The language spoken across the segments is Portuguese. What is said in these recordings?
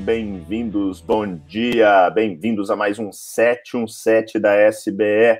bem-vindos, bom dia, bem-vindos a mais um 717 da SBE,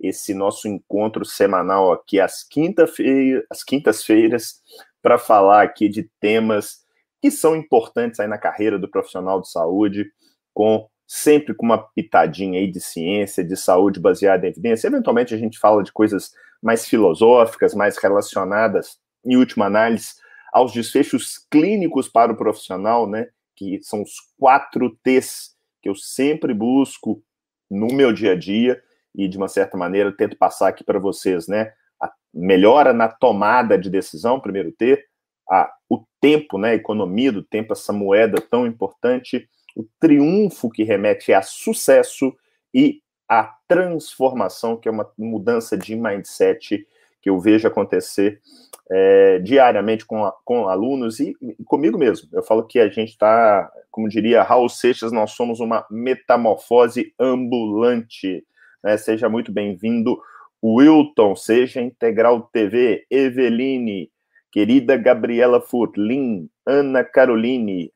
esse nosso encontro semanal aqui às quinta-feiras, às quintas-feiras, para falar aqui de temas que são importantes aí na carreira do profissional de saúde, com sempre com uma pitadinha aí de ciência, de saúde baseada em evidência. Eventualmente a gente fala de coisas mais filosóficas, mais relacionadas, em última análise, aos desfechos clínicos para o profissional, né? Que são os quatro T's que eu sempre busco no meu dia a dia e de uma certa maneira tento passar aqui para vocês, né? A melhora na tomada de decisão, primeiro T, a, o tempo, né? A economia do tempo, essa moeda tão importante, o triunfo que remete a sucesso e a transformação, que é uma mudança de mindset que eu vejo acontecer é, diariamente com, com alunos e, comigo mesmo. Eu falo que a gente está, como diria Raul Seixas, nós somos uma metamorfose ambulante. Né? Seja muito bem-vindo, Wilton, seja Integral TV, Eveline, querida Gabriela Furlin, Ana Caroline,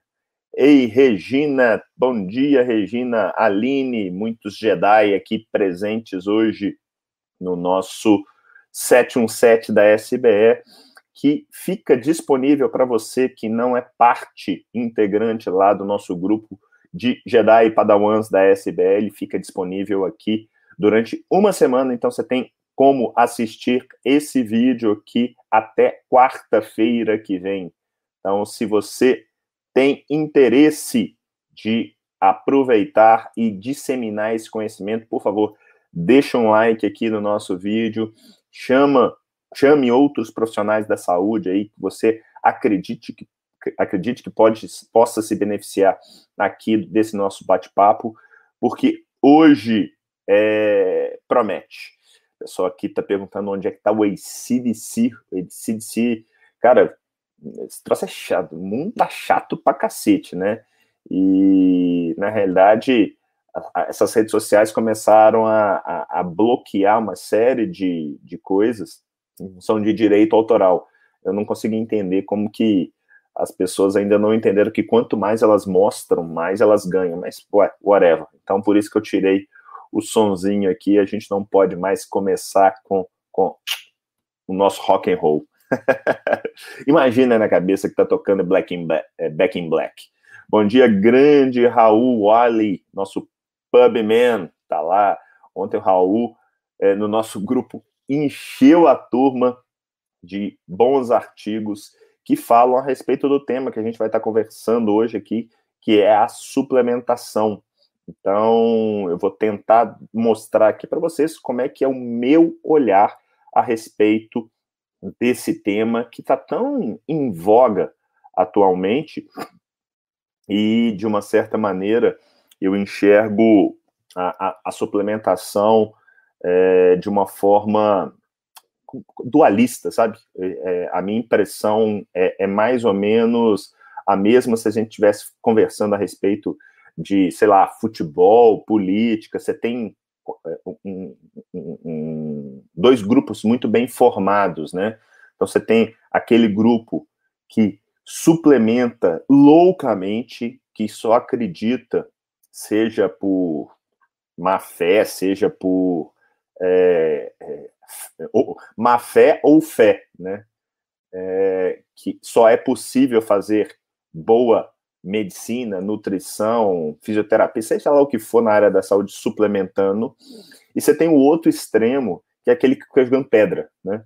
Ei, Regina, bom dia, Regina, Aline, muitos Jedi aqui presentes hoje no nosso 717 da SBE, que fica disponível para você que não é parte integrante lá do nosso grupo de Jedi e Padawans da SBL, fica disponível aqui durante uma semana, então você tem como assistir esse vídeo aqui até quarta-feira que vem. Então, se você tem interesse de aproveitar e disseminar esse conhecimento, por favor, deixa um like aqui no nosso vídeo, chama, chame outros profissionais da saúde aí que você acredite que acredite que pode possa se beneficiar aqui desse nosso bate-papo, porque hoje é, promete. O pessoal aqui está perguntando onde é que está o ACDC. O ACDC, cara, esse troço é chato. O mundo tá chato pra cacete, né? E, na realidade, essas redes sociais começaram a, a, a, bloquear uma série de, de coisas função de direito autoral. Eu não consigo entender como que as pessoas ainda não entenderam que quanto mais elas mostram, mais elas ganham. Mas, ué, whatever. Então, por isso que eu tirei o sonzinho aqui. A gente não pode mais começar com, com o nosso rock and roll. Imagina na cabeça que tá tocando Black in Black, é, Back in Black. Bom dia, grande Raul Wally, nosso pubman, tá lá. Ontem o Raul, é, no nosso grupo, encheu a turma de bons artigos que falam a respeito do tema que a gente vai estar conversando hoje aqui, que é a suplementação. Então, eu vou tentar mostrar aqui para vocês como é que é o meu olhar a respeito desse tema que está tão em voga atualmente e, de uma certa maneira, eu enxergo a, a, a suplementação é, de uma forma dualista, sabe? É, é, a minha impressão é, é, mais ou menos a mesma se a gente estivesse conversando a respeito de, sei lá, futebol, política. Você tem é, um, um, um, dois grupos muito bem formados, né? Então você tem aquele grupo que suplementa loucamente, que só acredita seja por má fé, seja por é, é, ou, má fé ou fé, né? É, que só é possível fazer boa medicina, nutrição, fisioterapia, seja lá o que for na área da saúde, suplementando. E você tem o outro extremo, que é aquele que fica jogando pedra, né?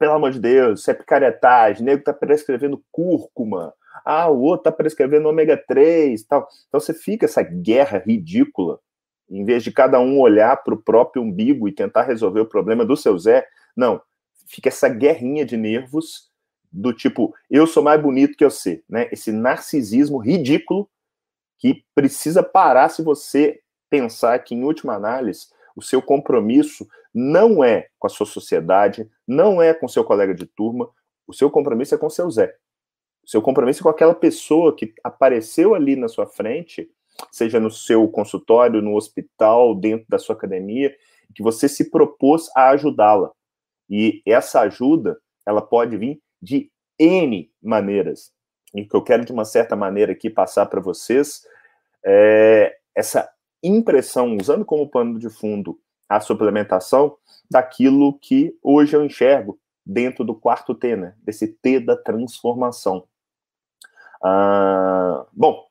Pelo amor de Deus, isso é picaretagem, nego tá prescrevendo cúrcuma, ah, o outro tá prescrevendo ômega 3 tal. Então você fica essa guerra ridícula, em vez de cada um olhar para o próprio umbigo e tentar resolver o problema do seu Zé, não, fica essa guerrinha de nervos do tipo, eu sou mais bonito que você, né? Esse narcisismo ridículo que precisa parar se você pensar que, em última análise, o seu compromisso não é com a sua sociedade, não é com seu colega de turma, o seu compromisso é com o seu Zé. O seu compromisso com aquela pessoa que apareceu ali na sua frente, seja no seu consultório, no hospital, dentro da sua academia, que você se propôs a ajudá-la. E essa ajuda, ela pode vir de N maneiras. e que eu quero de uma certa maneira aqui passar para vocês é essa impressão, usando como pano de fundo a suplementação, daquilo que hoje eu enxergo dentro do quarto T, né? Desse T da transformação. Ah, bom,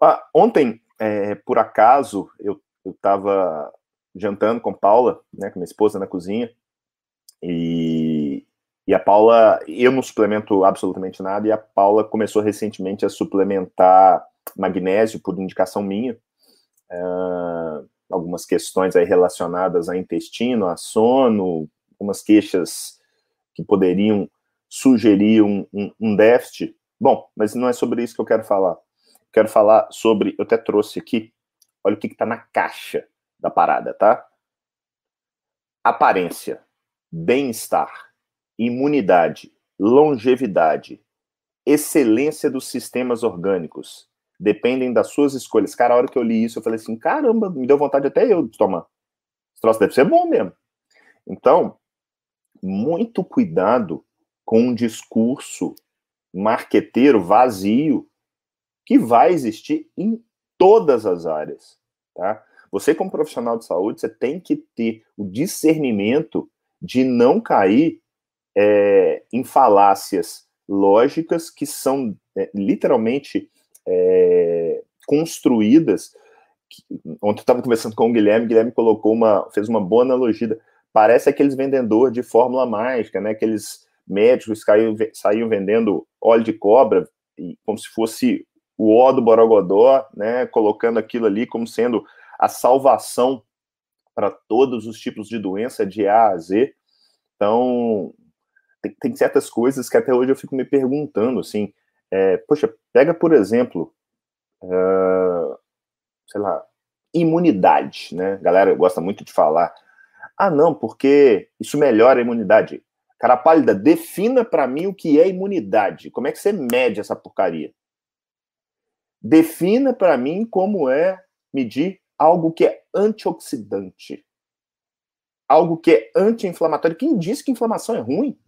ah, ontem, é, por acaso, eu estava jantando com Paula, né, com minha esposa na cozinha, e, e a Paula, eu não suplemento absolutamente nada, e a Paula começou recentemente a suplementar magnésio por indicação minha, uh, algumas questões aí relacionadas a intestino, a sono, algumas queixas que poderiam sugerir um, um, um déficit. Bom, mas não é sobre isso que eu quero falar. Quero falar sobre, eu até trouxe aqui, olha o que está na caixa da parada, tá? Aparência, bem-estar, imunidade, longevidade, excelência dos sistemas orgânicos, dependem das suas escolhas. Cara, a hora que eu li isso, eu falei assim: caramba, me deu vontade até eu de tomar. Esse troço deve ser bom mesmo. Então, muito cuidado com um discurso marqueteiro vazio que vai existir em todas as áreas, tá? Você como profissional de saúde, você tem que ter o discernimento de não cair é, em falácias lógicas que são é, literalmente é, construídas. Ontem eu estava conversando com o Guilherme, o Guilherme colocou uma, fez uma boa analogia. Parece aqueles vendedores de fórmula mágica, né? Aqueles médicos saíam vendendo óleo de cobra, como se fosse o ó do Borogodó, né? Colocando aquilo ali como sendo a salvação para todos os tipos de doença, de A a Z. Então, tem, tem certas coisas que até hoje eu fico me perguntando, assim, é, poxa, pega, por exemplo, uh, sei lá, imunidade, né? A galera gosta muito de falar. Ah, não, porque isso melhora a imunidade. Cara pálida, defina para mim o que é imunidade. Como é que você mede essa porcaria? Defina para mim como é medir algo que é antioxidante. Algo que é anti-inflamatório. Quem disse que inflamação é ruim?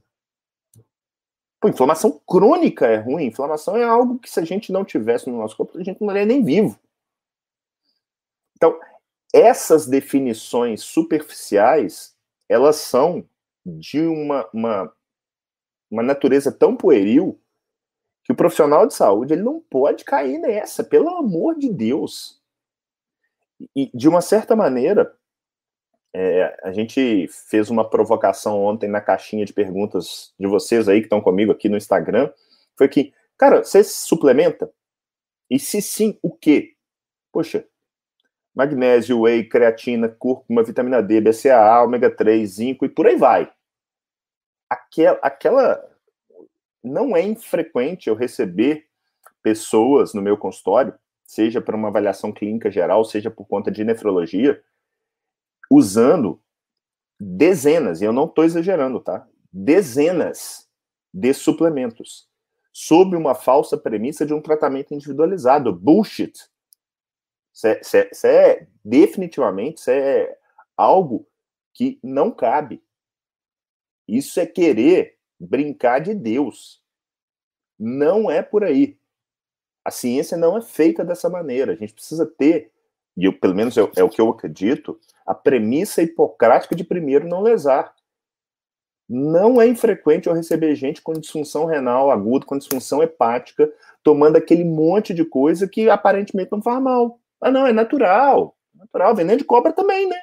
Pô, inflamação crônica é ruim. Inflamação é algo que se a gente não tivesse no nosso corpo, a gente não estaria nem vivo. Então, essas definições superficiais, elas são de uma, uma, uma natureza tão pueril que o profissional de saúde ele não pode cair nessa, pelo amor de Deus. E, de uma certa maneira, é, a gente fez uma provocação ontem na caixinha de perguntas de vocês aí que estão comigo aqui no Instagram. Foi que, cara, você suplementa? E se sim, o quê? Poxa, magnésio, whey, creatina, cúrcuma, vitamina D, BCAA, ômega 3, zinco e por aí vai. Aquela, não é infrequente eu receber pessoas no meu consultório, seja para uma avaliação clínica geral, seja por conta de nefrologia, usando dezenas, e eu não estou exagerando, tá? Dezenas de suplementos, sob uma falsa premissa de um tratamento individualizado. Bullshit. Isso é, definitivamente é algo que não cabe. Isso é querer brincar de Deus. Não é por aí. A ciência não é feita dessa maneira. A gente precisa ter e eu, pelo menos é, é, o que eu acredito, a premissa hipocrática de primeiro não lesar. Não é infrequente eu receber gente com disfunção renal aguda, com disfunção hepática, tomando aquele monte de coisa que aparentemente não faz mal. Ah, não, é natural. Natural. Veneno de cobra também, né?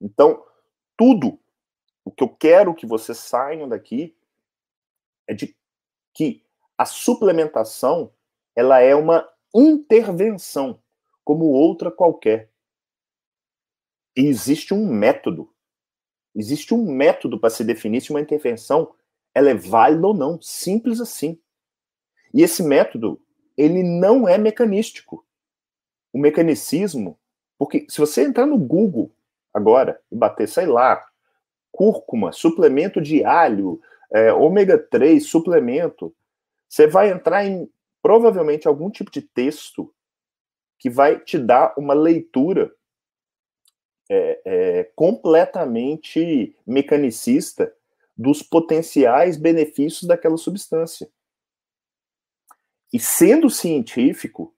Então, tudo o que eu quero que vocês saiam daqui é de que a suplementação ela é uma intervenção, como outra qualquer. E existe um método. Existe um método para se definir se uma intervenção ela é válida ou não, simples assim. E esse método, ele não é mecanístico. O mecanicismo, porque se você entrar no Google agora e bater, sei lá, cúrcuma, suplemento de alho, é, ômega 3, suplemento, você vai entrar em provavelmente algum tipo de texto que vai te dar uma leitura é, é, completamente mecanicista dos potenciais benefícios daquela substância. E sendo científico,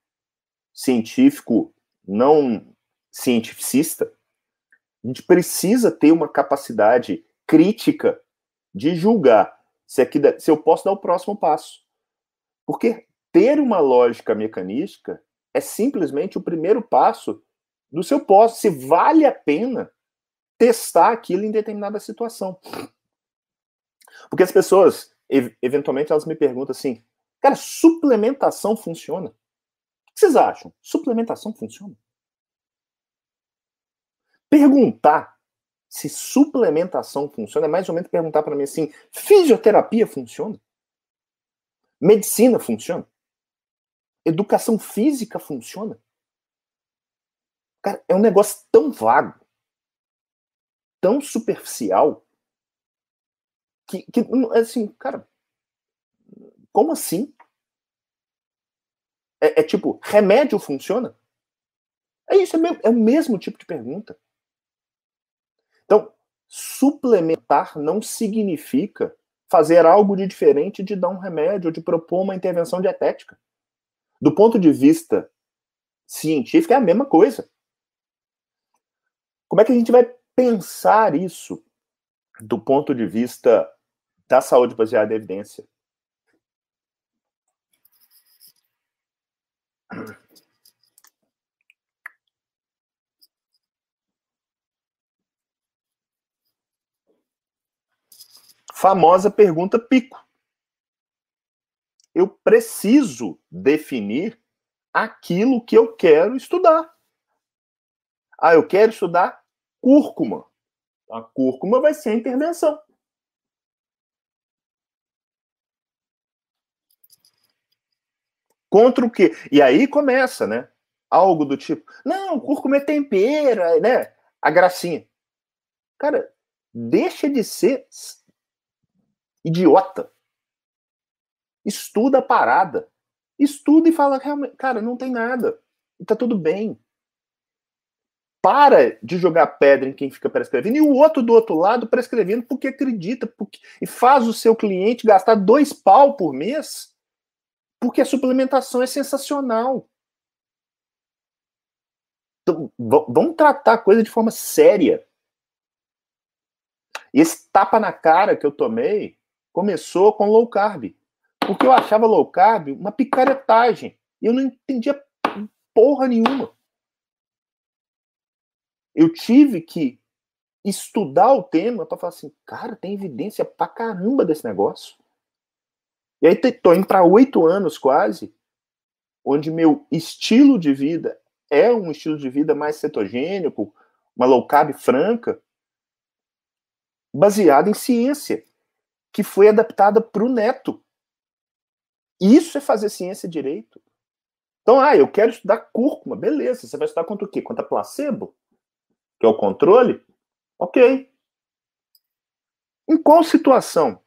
científico não cientificista, a gente precisa ter uma capacidade crítica de julgar se, aqui, se eu posso dar o próximo passo. Porque ter uma lógica mecanística é simplesmente o primeiro passo do seu posso, se vale a pena testar aquilo em determinada situação. Porque as pessoas, eventualmente, elas me perguntam assim, cara, suplementação funciona? O que vocês acham? Suplementação funciona? Perguntar se suplementação funciona é mais ou menos perguntar para mim assim: fisioterapia funciona? Medicina funciona? Educação física funciona? Cara, é um negócio tão vago, tão superficial, que, que assim, cara, como assim? É, é tipo, remédio funciona? É isso, é, é o mesmo tipo de pergunta. Suplementar não significa fazer algo de diferente de dar um remédio, de propor uma intervenção dietética. Do ponto de vista científico, é a mesma coisa. Como é que a gente vai pensar isso do ponto de vista da saúde baseada em evidência? Famosa pergunta pico. Eu preciso definir aquilo que eu quero estudar. Ah, eu quero estudar cúrcuma. A cúrcuma vai ser a intervenção. Contra o quê? E aí começa, né? Algo do tipo, não, cúrcuma é tempera, né? A gracinha. Cara, deixa de ser idiota. Estuda a parada. Estuda e fala, cara, não tem nada. E tá tudo bem para de jogar pedra em quem fica prescrevendo e o outro do outro lado prescrevendo porque acredita porque, e faz o seu cliente gastar dois pau por mês porque a suplementação é sensacional. Então, vamos tratar a coisa de forma séria. Esse tapa na cara que eu tomei começou com low carb. Porque eu achava low carb uma picaretagem. E eu não entendia porra nenhuma eu tive que estudar o tema para falar assim, cara, tem evidência pra caramba desse negócio. E aí tô indo para oito anos quase, onde meu estilo de vida é um estilo de vida mais cetogênico, uma low carb franca, baseada em ciência, que foi adaptada para o neto. Isso é fazer ciência direito. Então, ah, eu quero estudar cúrcuma, beleza. Você vai estudar contra o quê? Contra placebo? que é o controle, ok. Em qual situação?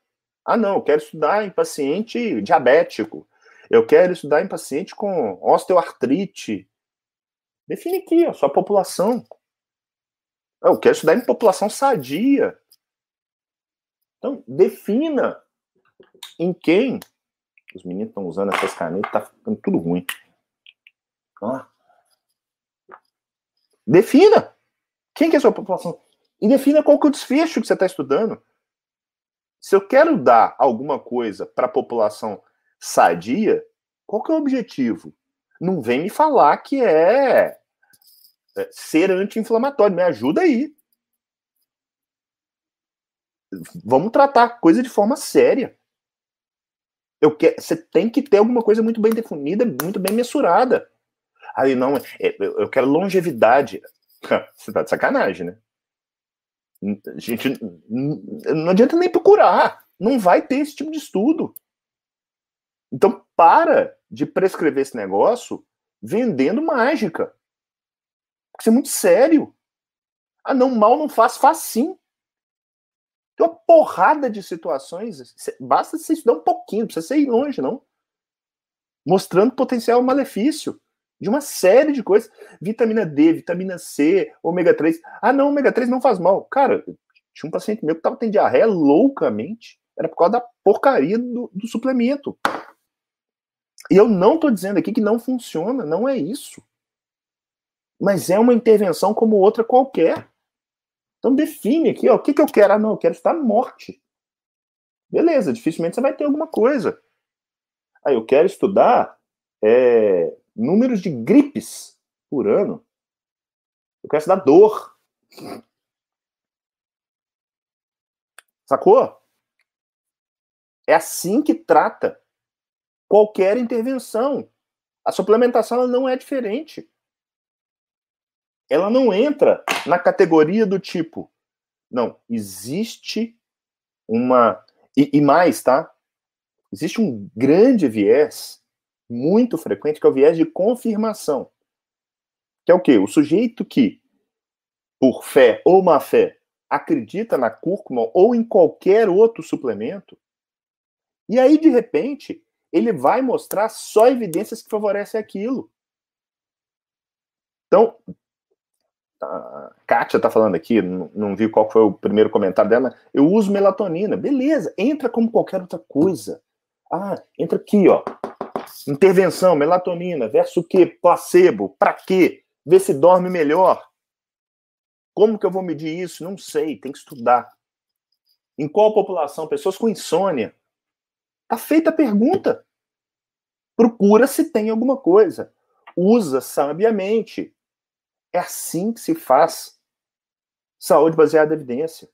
Ah, não, eu quero estudar em paciente diabético. Eu quero estudar em paciente com osteoartrite. Define aqui a sua população. Eu quero estudar em população sadia. Então, defina em quem. Os meninos estão usando essas canetas, tá ficando tudo ruim. Ah. Defina. Quem que é a sua população? E defina qual que é o desfecho que você está estudando. Se eu quero dar alguma coisa para a população sadia, qual que é o objetivo? Não vem me falar que é, é ser anti-inflamatório. Me ajuda aí. Vamos tratar a coisa de forma séria. Eu quero, você tem que ter alguma coisa muito bem definida, muito bem mensurada. Aí não, é, eu quero longevidade. Você tá de sacanagem, né? Gente, não adianta nem procurar. Não vai ter esse tipo de estudo. Então, para de prescrever esse negócio vendendo mágica. Isso é muito sério. Ah, não, mal não faz, faz sim. Uma porrada de situações. Basta você estudar um pouquinho, não precisa ser ir longe, não. Mostrando potencial malefício de uma série de coisas. Vitamina D, vitamina C, ômega 3. Ah, não, ômega 3 não faz mal. Cara, Tinha um paciente meu que estava tendo diarreia loucamente. Era por causa da porcaria do, do suplemento. E eu não estou dizendo aqui que não funciona, não é isso. Mas é uma intervenção como outra qualquer. Então define aqui, ó, o que, que eu quero? Ah, não, eu quero estar morte. Beleza, dificilmente você vai ter alguma coisa. Aí ah, eu quero estudar é, números de gripes por ano. Eu quero estudar dor. Sacou? É assim que trata qualquer intervenção. A suplementação não é diferente. Ela não entra na categoria do tipo, não, existe uma. E, e mais, tá? Existe um grande viés, muito frequente, que é o viés de confirmação. Que é o quê? O sujeito que, por fé ou má fé, acredita na cúrcuma ou em qualquer outro suplemento, e aí, de repente, ele vai mostrar só evidências que favorecem aquilo. Então, a Kátia está falando aqui, não, não vi qual foi o primeiro comentário dela, eu uso melatonina. Beleza, entra como qualquer outra coisa. Ah, entra aqui, ó. Intervenção, melatonina, versus o quê? Placebo. Para quê? Ver se dorme melhor. Como que eu vou medir isso? Não sei, tem que estudar. Em qual população? Pessoas com insônia. Tá feita a pergunta. Procura se tem alguma coisa. Usa sabiamente. É assim que se faz saúde baseada em evidência.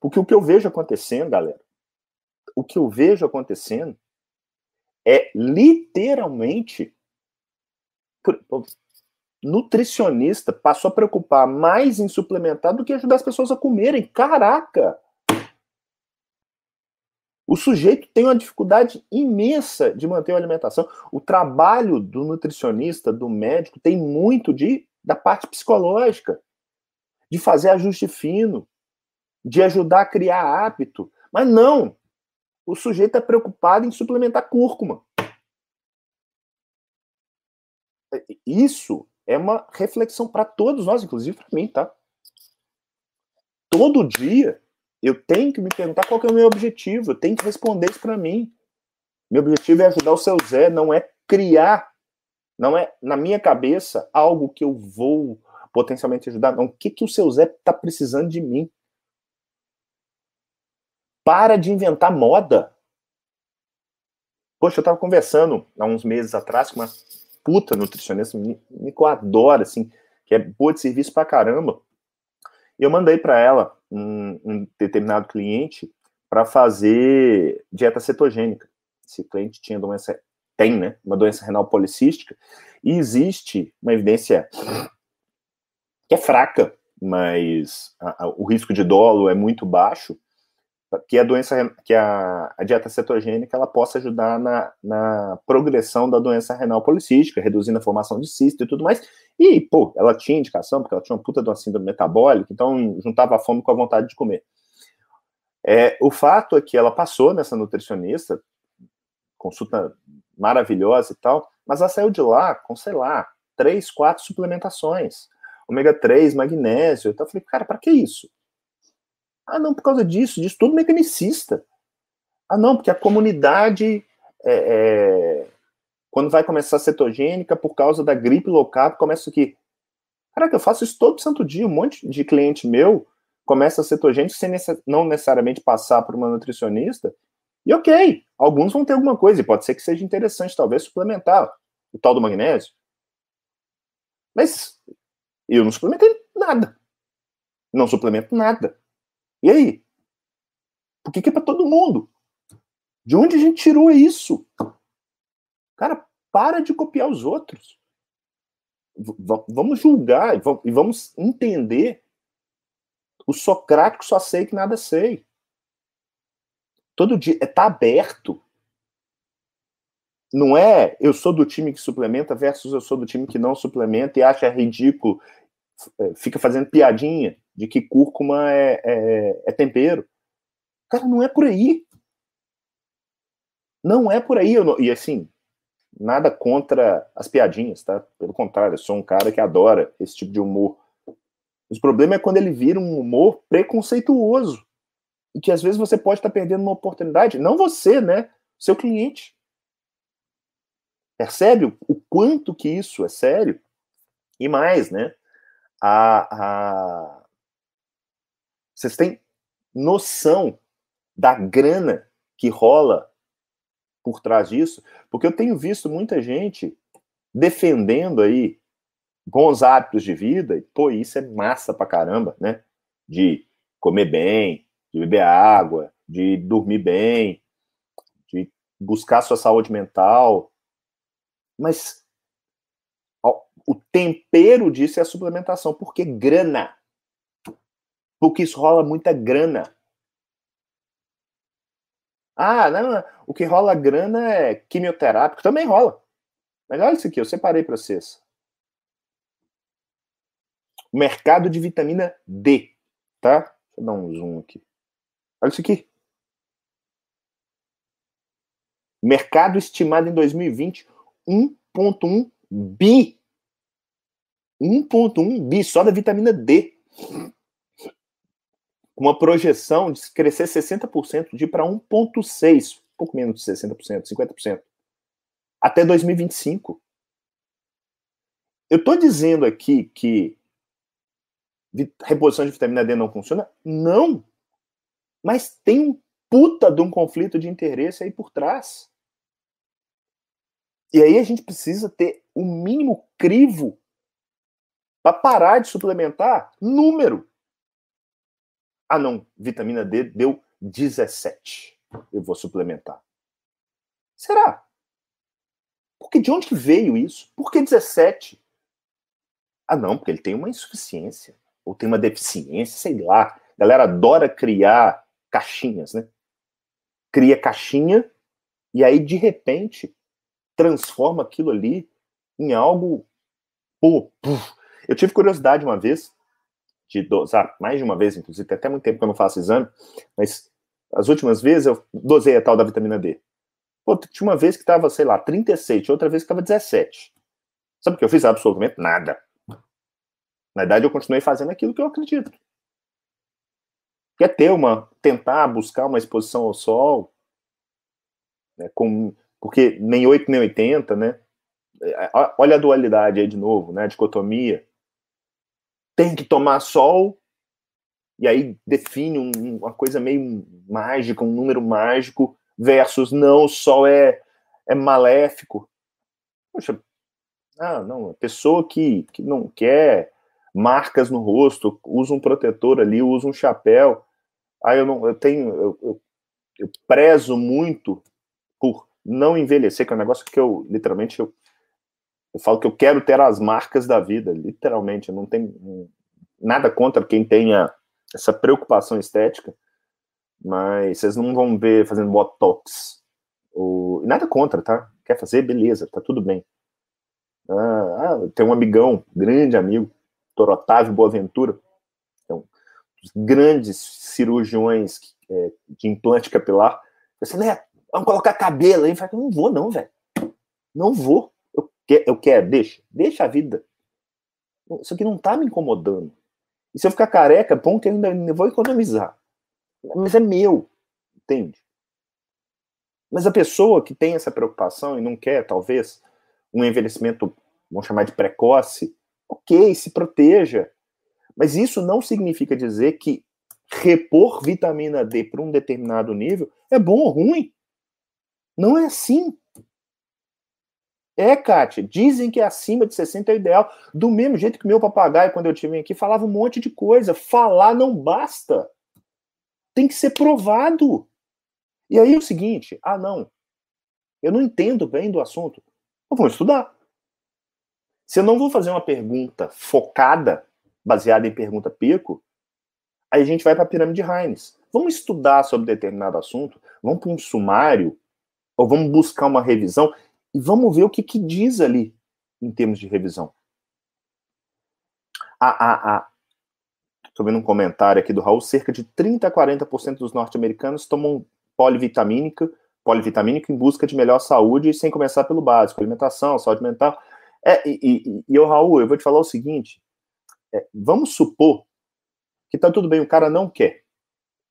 Porque o que eu vejo acontecendo, galera, o que eu vejo acontecendo é literalmente nutricionista passou a preocupar mais em suplementar do que ajudar as pessoas a comerem. Caraca! O sujeito tem uma dificuldade imensa de manter a alimentação. O trabalho do nutricionista, do médico, tem muito de da parte psicológica, de fazer ajuste fino, de ajudar a criar hábito. Mas não! O sujeito é preocupado em suplementar cúrcuma. Isso é uma reflexão para todos nós, inclusive para mim, tá? Todo dia eu tenho que me perguntar qual é o meu objetivo, eu tenho que responder isso para mim. Meu objetivo é ajudar o seu Zé, não é criar, não é na minha cabeça algo que eu vou potencialmente ajudar, não. O que, que o seu Zé está precisando de mim? Para de inventar moda. Poxa, eu estava conversando há uns meses atrás com uma puta nutricionista, me, que eu adoro, assim, que é boa de serviço pra caramba. E eu mandei para ela um, um, determinado cliente para fazer dieta cetogênica. Esse cliente tinha doença, tem, né, uma doença renal policística, e existe uma evidência que é fraca, mas a, a, o risco de dolo é muito baixo, que a doença, que a, a, dieta cetogênica ela possa ajudar na, na progressão da doença renal policística, reduzindo a formação de cisto e tudo mais. E, pô, ela tinha indicação, porque ela tinha uma puta de uma síndrome metabólica, então juntava a fome com a vontade de comer. É, o fato é que ela passou nessa nutricionista, consulta maravilhosa e tal, mas ela saiu de lá com, sei lá, três, quatro suplementações. Ômega 3, magnésio. Então eu falei, cara, para que isso? Ah, não, por causa disso, disso, tudo mecanicista. Ah, não, porque a comunidade, é, é, quando vai começar a cetogênica, por causa da gripe local, começa aqui. Caraca, eu faço isso todo santo dia, um monte de cliente meu começa a cetogênica sem não necessariamente passar por uma nutricionista. E ok, alguns vão ter alguma coisa, e pode ser que seja interessante, talvez, suplementar o tal do magnésio. Mas eu não suplementei nada. Não suplemento nada. E aí? Por que, que é para todo mundo? De onde a gente tirou isso? Cara, para de copiar os outros. V vamos julgar e vamos entender. O socrático só sei que nada sei. Todo dia está aberto. Não é eu sou do time que suplementa versus eu sou do time que não suplementa e acha ridículo, é, fica fazendo piadinha de que cúrcuma é, é, é tempero. Cara, não é por aí. Não é por aí. Não, e assim, nada contra as piadinhas, tá? Pelo contrário, eu sou um cara que adora esse tipo de humor. O problema é quando ele vira um humor preconceituoso. Que às vezes você pode estar perdendo uma oportunidade, não você, né? Seu cliente. Percebe o quanto que isso é sério? E mais, né? A, a... Vocês têm noção da grana que rola por trás disso? Porque eu tenho visto muita gente defendendo aí bons hábitos de vida, e, pô, isso é massa pra caramba, né? De comer bem, de beber água, de dormir bem, de buscar sua saúde mental. Mas o tempero disso é a suplementação, porque grana. Porque isso rola muita grana. Ah, não, o que rola grana é quimioterápico, também rola. Mas olha isso aqui, eu separei para vocês. Mercado de vitamina D, tá? Deixa eu dar um zoom aqui. Olha isso aqui. Mercado estimado em 2020, 1,1 bi. 1,1 bi só da vitamina D. Uma projeção de crescer 60%, de ir para 1,6, um pouco menos de 60%, 50%, até 2025. Eu estou dizendo aqui que reposição de vitamina D não funciona? Não. Mas tem um puta de um conflito de interesse aí por trás. E aí a gente precisa ter o mínimo crivo para parar de suplementar número. Ah, não, vitamina D deu 17. Eu vou suplementar. Será? Porque de onde veio isso? Por que 17? Ah, não, porque ele tem uma insuficiência ou tem uma deficiência, sei lá. A galera adora criar caixinhas, né? Cria caixinha e aí, de repente, transforma aquilo ali em algo. Pô, puf. Eu tive curiosidade uma vez, de dosar, mais de uma vez, inclusive, tem até muito tempo que eu não faço exame, mas as últimas vezes eu dosei a tal da vitamina D. Pô, tinha uma vez que estava, sei lá, 36, outra vez que estava 17. Sabe o que eu fiz? Absolutamente nada. Na verdade, eu continuei fazendo aquilo que eu acredito. Quer ter uma, tentar buscar uma exposição ao sol, né, com, porque nem 8 nem 80, né? É, olha a dualidade aí de novo, né? A dicotomia. Tem que tomar sol, e aí define um, uma coisa meio mágica, um número mágico, versus não, o sol é, é maléfico. Poxa, ah, não, a pessoa que, que não quer marcas no rosto, usa um protetor ali, usa um chapéu. Aí eu não, eu tenho, eu, eu, eu prezo muito por não envelhecer, que é um negócio que eu literalmente eu, eu falo que eu quero ter as marcas da vida, literalmente. Eu não tenho nada contra quem tenha essa preocupação estética, mas vocês não vão ver fazendo botox. Ou, nada contra, tá? Quer fazer? Beleza, tá tudo bem. Ah, ah, tem um amigão, grande amigo, Dr. Otávio Boaventura, grandes cirurgiões é, de implante capilar. Falei, né, vamos colocar cabelo aí. Falei, não vou, não, velho. Não vou. Eu, quer, eu quero, deixa, deixa a vida. Isso aqui não tá me incomodando. E se eu ficar careca, bom que eu ainda vou economizar. Mas é meu, entende? Mas a pessoa que tem essa preocupação e não quer, talvez, um envelhecimento, vamos chamar de precoce, ok, se proteja. Mas isso não significa dizer que repor vitamina D para um determinado nível é bom ou ruim. Não é assim. É, Kátia, dizem que acima de 60 é o ideal. Do mesmo jeito que meu papagaio, quando eu tive aqui, falava um monte de coisa. Falar não basta. Tem que ser provado. E aí é o seguinte: ah, não, eu não entendo bem do assunto. Eu vou estudar. Se eu não vou fazer uma pergunta focada, baseada em pergunta pico, aí a gente vai para a pirâmide Heinz. Vamos estudar sobre determinado assunto, vamos para um sumário, ou vamos buscar uma revisão e vamos ver o que, que diz ali em termos de revisão. Estou vendo um comentário aqui do Raul, cerca de 30 a 40% dos norte-americanos tomam polivitamínica, polivitamínico em busca de melhor saúde, sem começar pelo básico, alimentação, saúde mental. É, e, e, e Raul, eu vou te falar o seguinte: é, vamos supor que tá tudo bem, o cara não quer.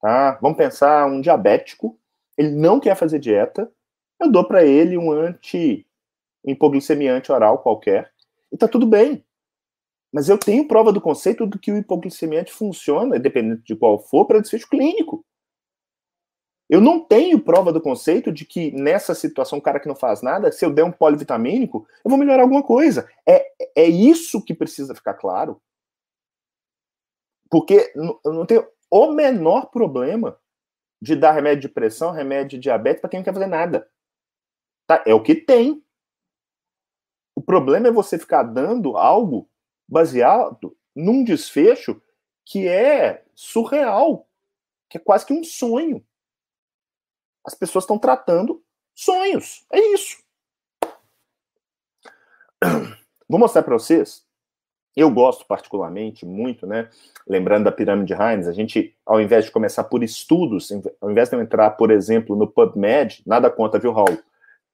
Tá? Vamos pensar um diabético, ele não quer fazer dieta, eu dou para ele um anti hipoglicemiante oral qualquer e tá tudo bem. Mas eu tenho prova do conceito do que o hipoglicemiante funciona, dependendo de qual for, para desfecho clínico. Eu não tenho prova do conceito de que nessa situação, um cara que não faz nada, se eu der um polivitamínico, eu vou melhorar alguma coisa. É, é isso que precisa ficar claro. Porque eu não tenho o menor problema de dar remédio de pressão, remédio de diabetes para quem não quer fazer nada. Tá? É o que tem. O problema é você ficar dando algo baseado num desfecho que é surreal, que é quase que um sonho. As pessoas estão tratando sonhos. É isso. Vou mostrar para vocês eu gosto particularmente muito, né? Lembrando da pirâmide Heinz, a gente, ao invés de começar por estudos, ao invés de eu entrar, por exemplo, no PubMed, nada contra, viu, Raul?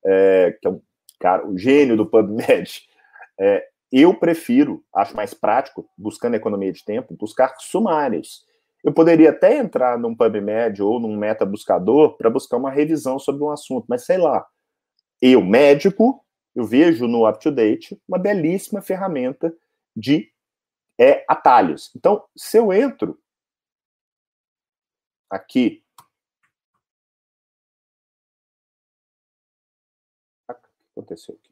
É, que é um cara, o gênio do PubMed. É, eu prefiro, acho mais prático, buscando economia de tempo, buscar sumários. Eu poderia até entrar num PubMed ou num meta buscador para buscar uma revisão sobre um assunto, mas sei lá. Eu, médico, eu vejo no UpToDate uma belíssima ferramenta de é, atalhos. Então, se eu entro aqui. O que aconteceu aqui?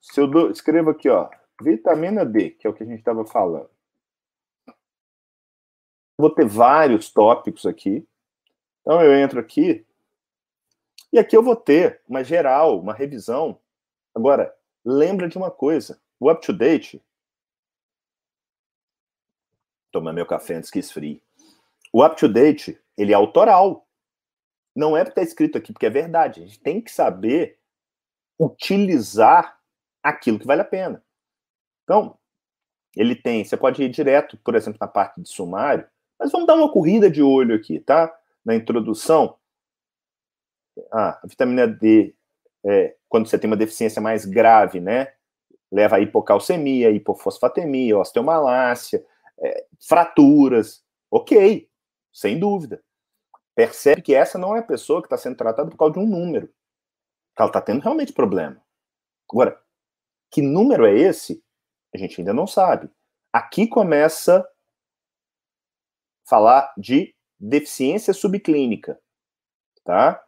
Se eu dou, escrevo aqui, ó, vitamina D, que é o que a gente estava falando. Vou ter vários tópicos aqui. Então eu entro aqui e aqui eu vou ter uma geral, uma revisão. Agora, lembra de uma coisa: o up to date. Tomar meu café antes que esfrie. O up to date, ele é autoral. Não é porque está escrito aqui, porque é verdade. A gente tem que saber utilizar aquilo que vale a pena. Então, ele tem, você pode ir direto, por exemplo, na parte de sumário, mas vamos dar uma corrida de olho aqui, tá? Na introdução, ah, a vitamina D, é, quando você tem uma deficiência mais grave, né? Leva a hipocalcemia, hipofosfatemia, osteomalácia, é, fraturas. Ok, sem dúvida. Percebe que essa não é a pessoa que está sendo tratada por causa de um número. Ela está tendo realmente problema. Agora, que número é esse? A gente ainda não sabe. Aqui começa a falar de deficiência subclínica, tá?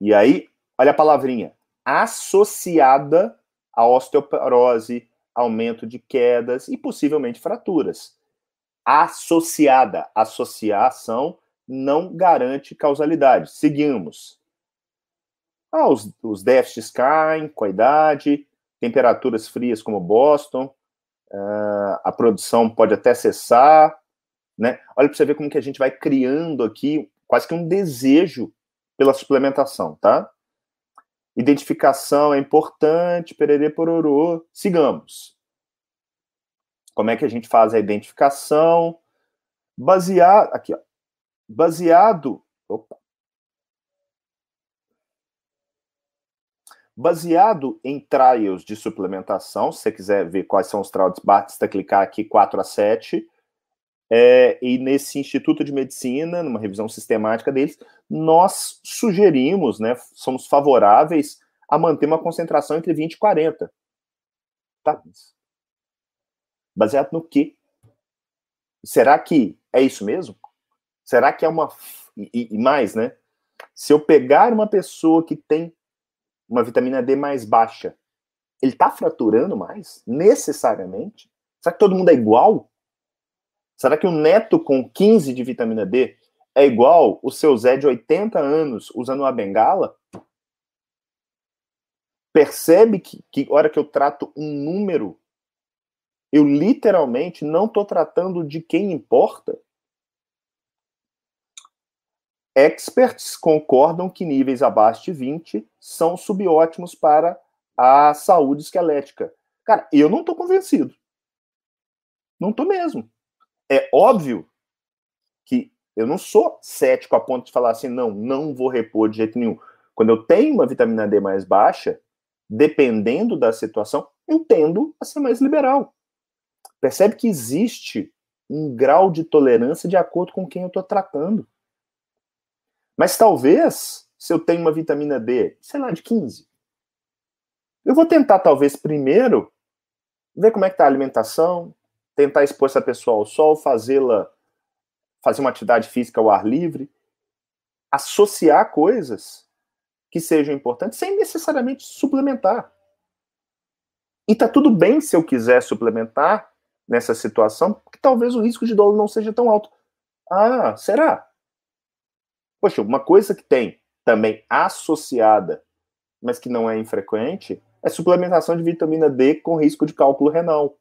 E aí, olha a palavrinha, associada a osteoporose, aumento de quedas e possivelmente fraturas. Associada, associação não garante causalidade. Seguimos. Ah, os, os déficits caem com a idade, temperaturas frias como Boston, uh, a produção pode até cessar, né? Olha para você ver como que a gente vai criando aqui quase que um desejo pela suplementação, tá? Identificação é importante, pererê pororô. Sigamos. Como é que a gente faz a identificação? Baseado, aqui, ó. Baseado, opa. Baseado em trials de suplementação, se você quiser ver quais são os trials, basta clicar aqui 4 a 7 é, e nesse Instituto de Medicina, numa revisão sistemática deles, nós sugerimos, né, somos favoráveis a manter uma concentração entre 20 e 40. Tá? Baseado no quê? Será que é isso mesmo? Será que é uma. E, e mais, né? Se eu pegar uma pessoa que tem uma vitamina D mais baixa, ele está fraturando mais? Necessariamente? Será que todo mundo é igual? Será que o neto com 15 de vitamina D é igual o seu Zé de 80 anos usando uma bengala? Percebe que, que hora que eu trato um número, eu literalmente não estou tratando de quem importa? Experts concordam que níveis abaixo de 20 são subótimos para a saúde esquelética. Cara, eu não estou convencido. Não estou mesmo. É óbvio que eu não sou cético a ponto de falar assim, não, não vou repor de jeito nenhum. Quando eu tenho uma vitamina D mais baixa, dependendo da situação, eu tendo a ser mais liberal. Percebe que existe um grau de tolerância de acordo com quem eu estou tratando. Mas talvez, se eu tenho uma vitamina D, sei lá, de 15, eu vou tentar, talvez, primeiro, ver como é que está a alimentação, tentar expor essa pessoa ao sol, fazê-la fazer uma atividade física ao ar livre, associar coisas que sejam importantes sem necessariamente suplementar. E tá tudo bem se eu quiser suplementar nessa situação, porque talvez o risco de dolo não seja tão alto. Ah, será? Poxa, uma coisa que tem também associada, mas que não é infrequente, é suplementação de vitamina D com risco de cálculo renal.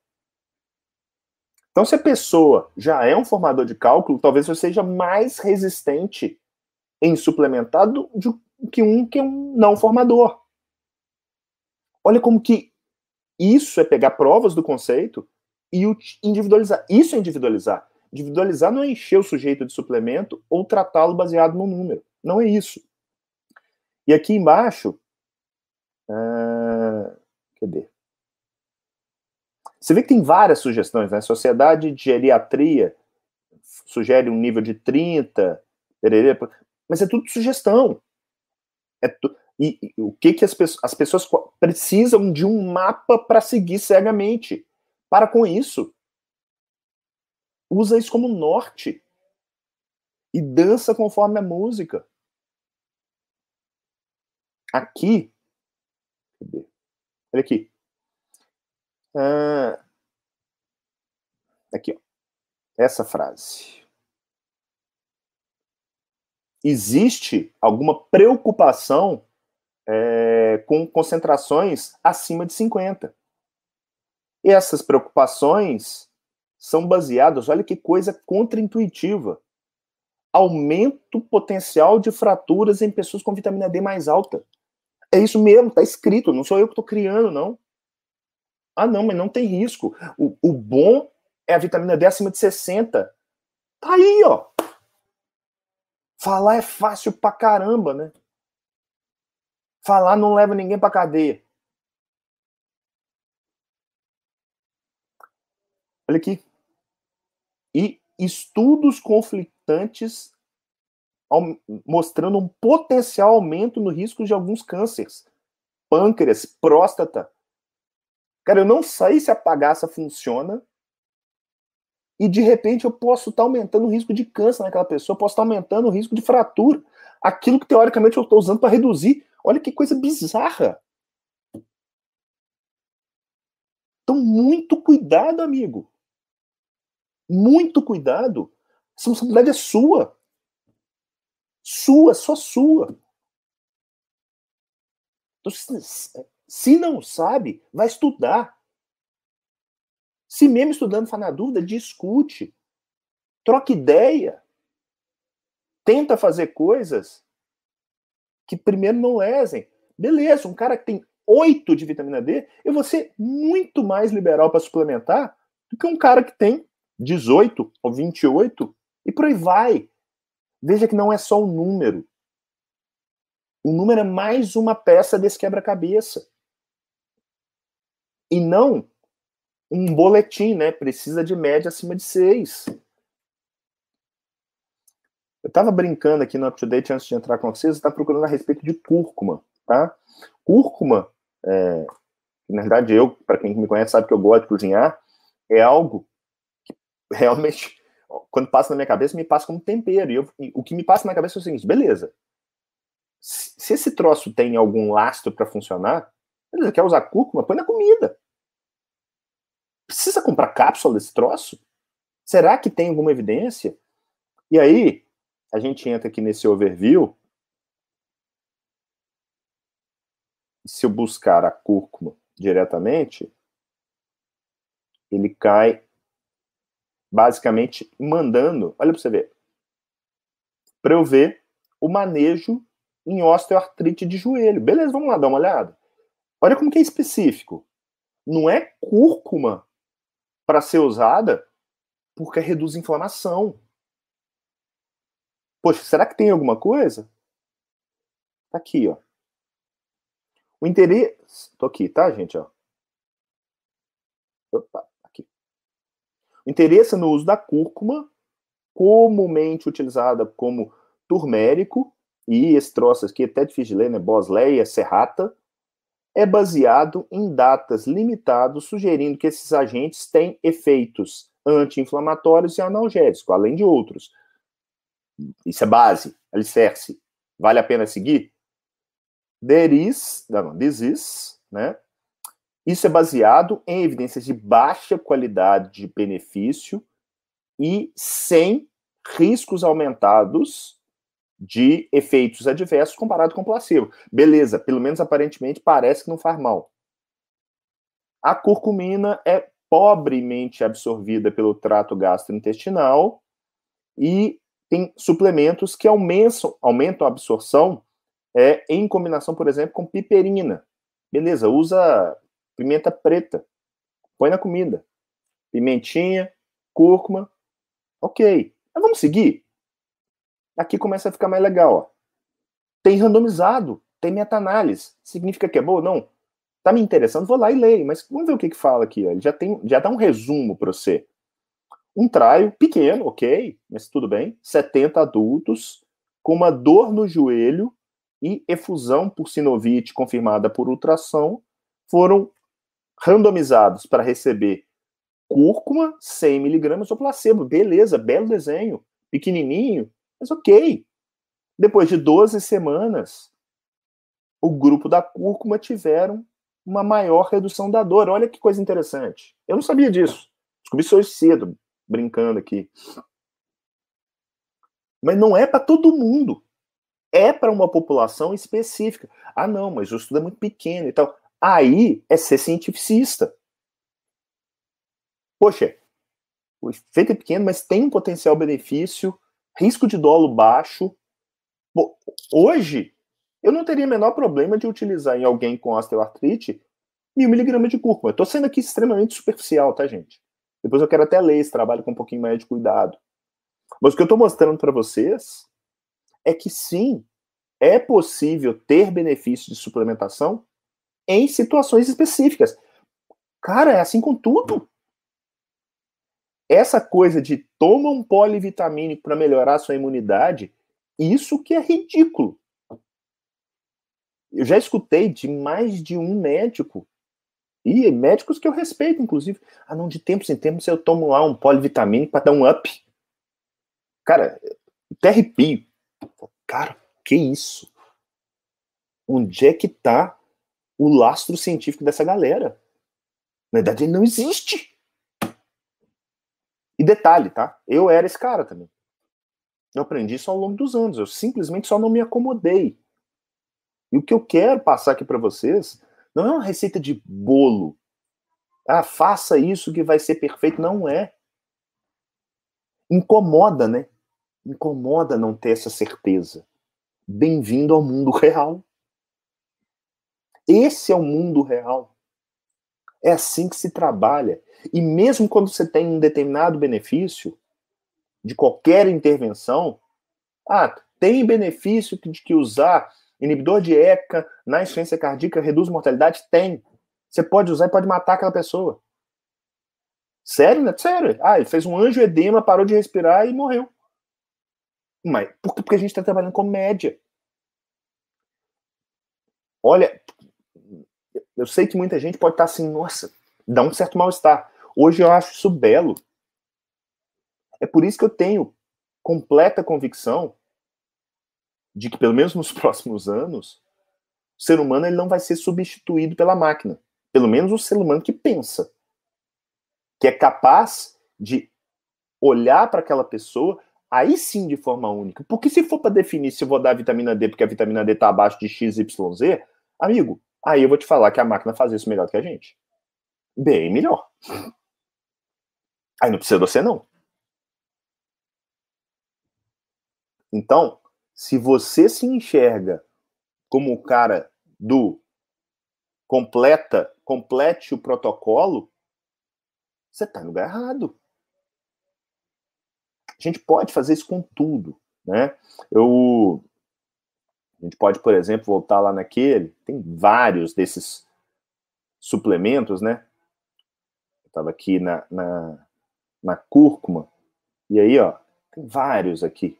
Então, se a pessoa já é um formador de cálculo, talvez você seja mais resistente em suplementar do, que um que um não formador. Olha como que isso é pegar provas do conceito e individualizar. Isso é individualizar. Individualizar não é encher o sujeito de suplemento ou tratá-lo baseado no número. Não é isso. E aqui embaixo. Uh, cadê? Você vê que tem várias sugestões, né? Sociedade de Geriatria sugere um nível de 30, mas é tudo sugestão. É tu... e, e, o que, que as, pessoas, as pessoas precisam de um mapa para seguir cegamente. Para com isso. Usa isso como norte. E dança conforme a música. Aqui. Olha aqui. Ah, aqui, ó. Essa frase. Existe alguma preocupação é, com concentrações acima de 50. E essas preocupações são baseadas, olha que coisa contraintuitiva. Aumento potencial de fraturas em pessoas com vitamina D mais alta. É isso mesmo, está escrito, não sou eu que estou criando, não. Ah, não, mas não tem risco. O, o bom é a vitamina D acima de 60. Tá aí, ó. Falar é fácil pra caramba, né? Falar não leva ninguém pra cadeia. Olha aqui. E estudos conflitantes mostrando um potencial aumento no risco de alguns cânceres. Pâncreas, próstata, Cara, eu não sei se a bagaça funciona e de repente eu posso estar tá aumentando o risco de câncer naquela pessoa, eu posso estar tá aumentando o risco de fratura. Aquilo que teoricamente eu estou usando para reduzir. Olha que coisa bizarra. Então, muito cuidado, amigo. Muito cuidado. Essa responsabilidade é sua. Sua, só sua. Então, se não sabe, vai estudar. Se mesmo estudando está na dúvida, discute. Troca ideia. Tenta fazer coisas que primeiro não lesem. Beleza, um cara que tem 8 de vitamina D, eu vou ser muito mais liberal para suplementar do que um cara que tem 18 ou 28 e por aí vai. Veja que não é só um número. O número é mais uma peça desse quebra-cabeça e não um boletim, né? Precisa de média acima de 6. Eu estava brincando aqui no UpToDate antes de entrar com vocês, está procurando a respeito de cúrcuma, tá? Cúrcuma, é, na verdade eu, para quem me conhece sabe que eu gosto de cozinhar, é algo que realmente, quando passa na minha cabeça, me passa como tempero. E, eu, e o que me passa na cabeça é o seguinte, beleza, se, se esse troço tem algum lastro para funcionar, Beleza, quer usar cúrcuma? Põe na comida. Precisa comprar cápsula desse troço? Será que tem alguma evidência? E aí, a gente entra aqui nesse overview. Se eu buscar a cúrcuma diretamente, ele cai basicamente mandando, olha para você ver, para eu ver o manejo em osteoartrite de joelho. Beleza, vamos lá dar uma olhada. Olha como que é específico. Não é cúrcuma para ser usada porque reduz inflamação. Poxa, será que tem alguma coisa? Tá aqui, ó. O interesse. Tô aqui, tá, gente? Ó. Opa, aqui. O interesse no uso da cúrcuma, comumente utilizada como turmérico, e esse troço aqui é até difícil de ler, né? Bosleia serrata, é baseado em datas limitadas, sugerindo que esses agentes têm efeitos anti-inflamatórios e analgésicos, além de outros. Isso é base, alicerce. Vale a pena seguir? There is, não, this is, né? Isso é baseado em evidências de baixa qualidade de benefício e sem riscos aumentados de efeitos adversos comparado com placebo. Beleza, pelo menos aparentemente parece que não faz mal. A curcumina é pobremente absorvida pelo trato gastrointestinal e tem suplementos que aumentam, aumentam a absorção é, em combinação, por exemplo, com piperina. Beleza, usa pimenta preta, põe na comida. Pimentinha, cúrcuma, ok. Mas vamos seguir? Aqui começa a ficar mais legal. Ó. Tem randomizado, tem meta-análise. Significa que é boa? Não. Tá me interessando, vou lá e leio. Mas vamos ver o que, que fala aqui. Ó. Ele já, tem, já dá um resumo para você. Um traio pequeno, ok, mas tudo bem. 70 adultos com uma dor no joelho e efusão por sinovite confirmada por ultrassom foram randomizados para receber cúrcuma, 100 miligramas ou placebo. Beleza, belo desenho, pequenininho, mas ok. Depois de 12 semanas, o grupo da cúrcuma tiveram uma maior redução da dor. Olha que coisa interessante. Eu não sabia disso. Descobri isso hoje cedo, brincando aqui. Mas não é para todo mundo. É para uma população específica. Ah, não, mas o estudo é muito pequeno e tal. Aí é ser cientificista. Poxa, o efeito é pequeno, mas tem um potencial benefício risco de dolo baixo. Bom, hoje, eu não teria o menor problema de utilizar em alguém com osteoartrite mil miligramas de cúrcuma. Estou sendo aqui extremamente superficial, tá, gente? Depois eu quero até ler esse trabalho com um pouquinho mais de cuidado. Mas o que eu estou mostrando para vocês é que sim, é possível ter benefício de suplementação em situações específicas. Cara, é assim com tudo essa coisa de toma um polivitamínico para melhorar a sua imunidade, isso que é ridículo. Eu já escutei de mais de um médico, e médicos que eu respeito, inclusive. Ah, não, de tempos em tempos eu tomo lá um polivitamínico para dar um up. Cara, até arrepio. Cara, que isso? Onde é que tá o lastro científico dessa galera? Na verdade, ele não existe. E detalhe, tá? Eu era esse cara também. Eu aprendi isso ao longo dos anos. Eu simplesmente só não me acomodei. E o que eu quero passar aqui para vocês não é uma receita de bolo. Ah, faça isso que vai ser perfeito. Não é. Incomoda, né? Incomoda não ter essa certeza. Bem-vindo ao mundo real. Esse é o mundo real. É assim que se trabalha. E mesmo quando você tem um determinado benefício de qualquer intervenção, ah, tem benefício de que usar inibidor de ECA na insuficiência cardíaca reduz mortalidade? Tem. Você pode usar e pode matar aquela pessoa. Sério, né? Sério. Ah, ele fez um anjo edema, parou de respirar e morreu. Mas por Porque a gente está trabalhando com média. Olha, eu sei que muita gente pode estar assim, nossa, dá um certo mal-estar. Hoje eu acho isso belo. É por isso que eu tenho completa convicção de que, pelo menos nos próximos anos, o ser humano ele não vai ser substituído pela máquina. Pelo menos o ser humano que pensa. Que é capaz de olhar para aquela pessoa, aí sim de forma única. Porque se for para definir se eu vou dar vitamina D porque a vitamina D está abaixo de XYZ, amigo, Aí eu vou te falar que a máquina faz isso melhor do que a gente. Bem melhor. Aí não precisa de você, não. Então, se você se enxerga como o cara do completa, complete o protocolo, você está no lugar errado. A gente pode fazer isso com tudo, né? Eu A gente pode, por exemplo, voltar lá naquele, tem vários desses suplementos, né? Eu estava aqui na, na, na cúrcuma, e aí, ó, tem vários aqui.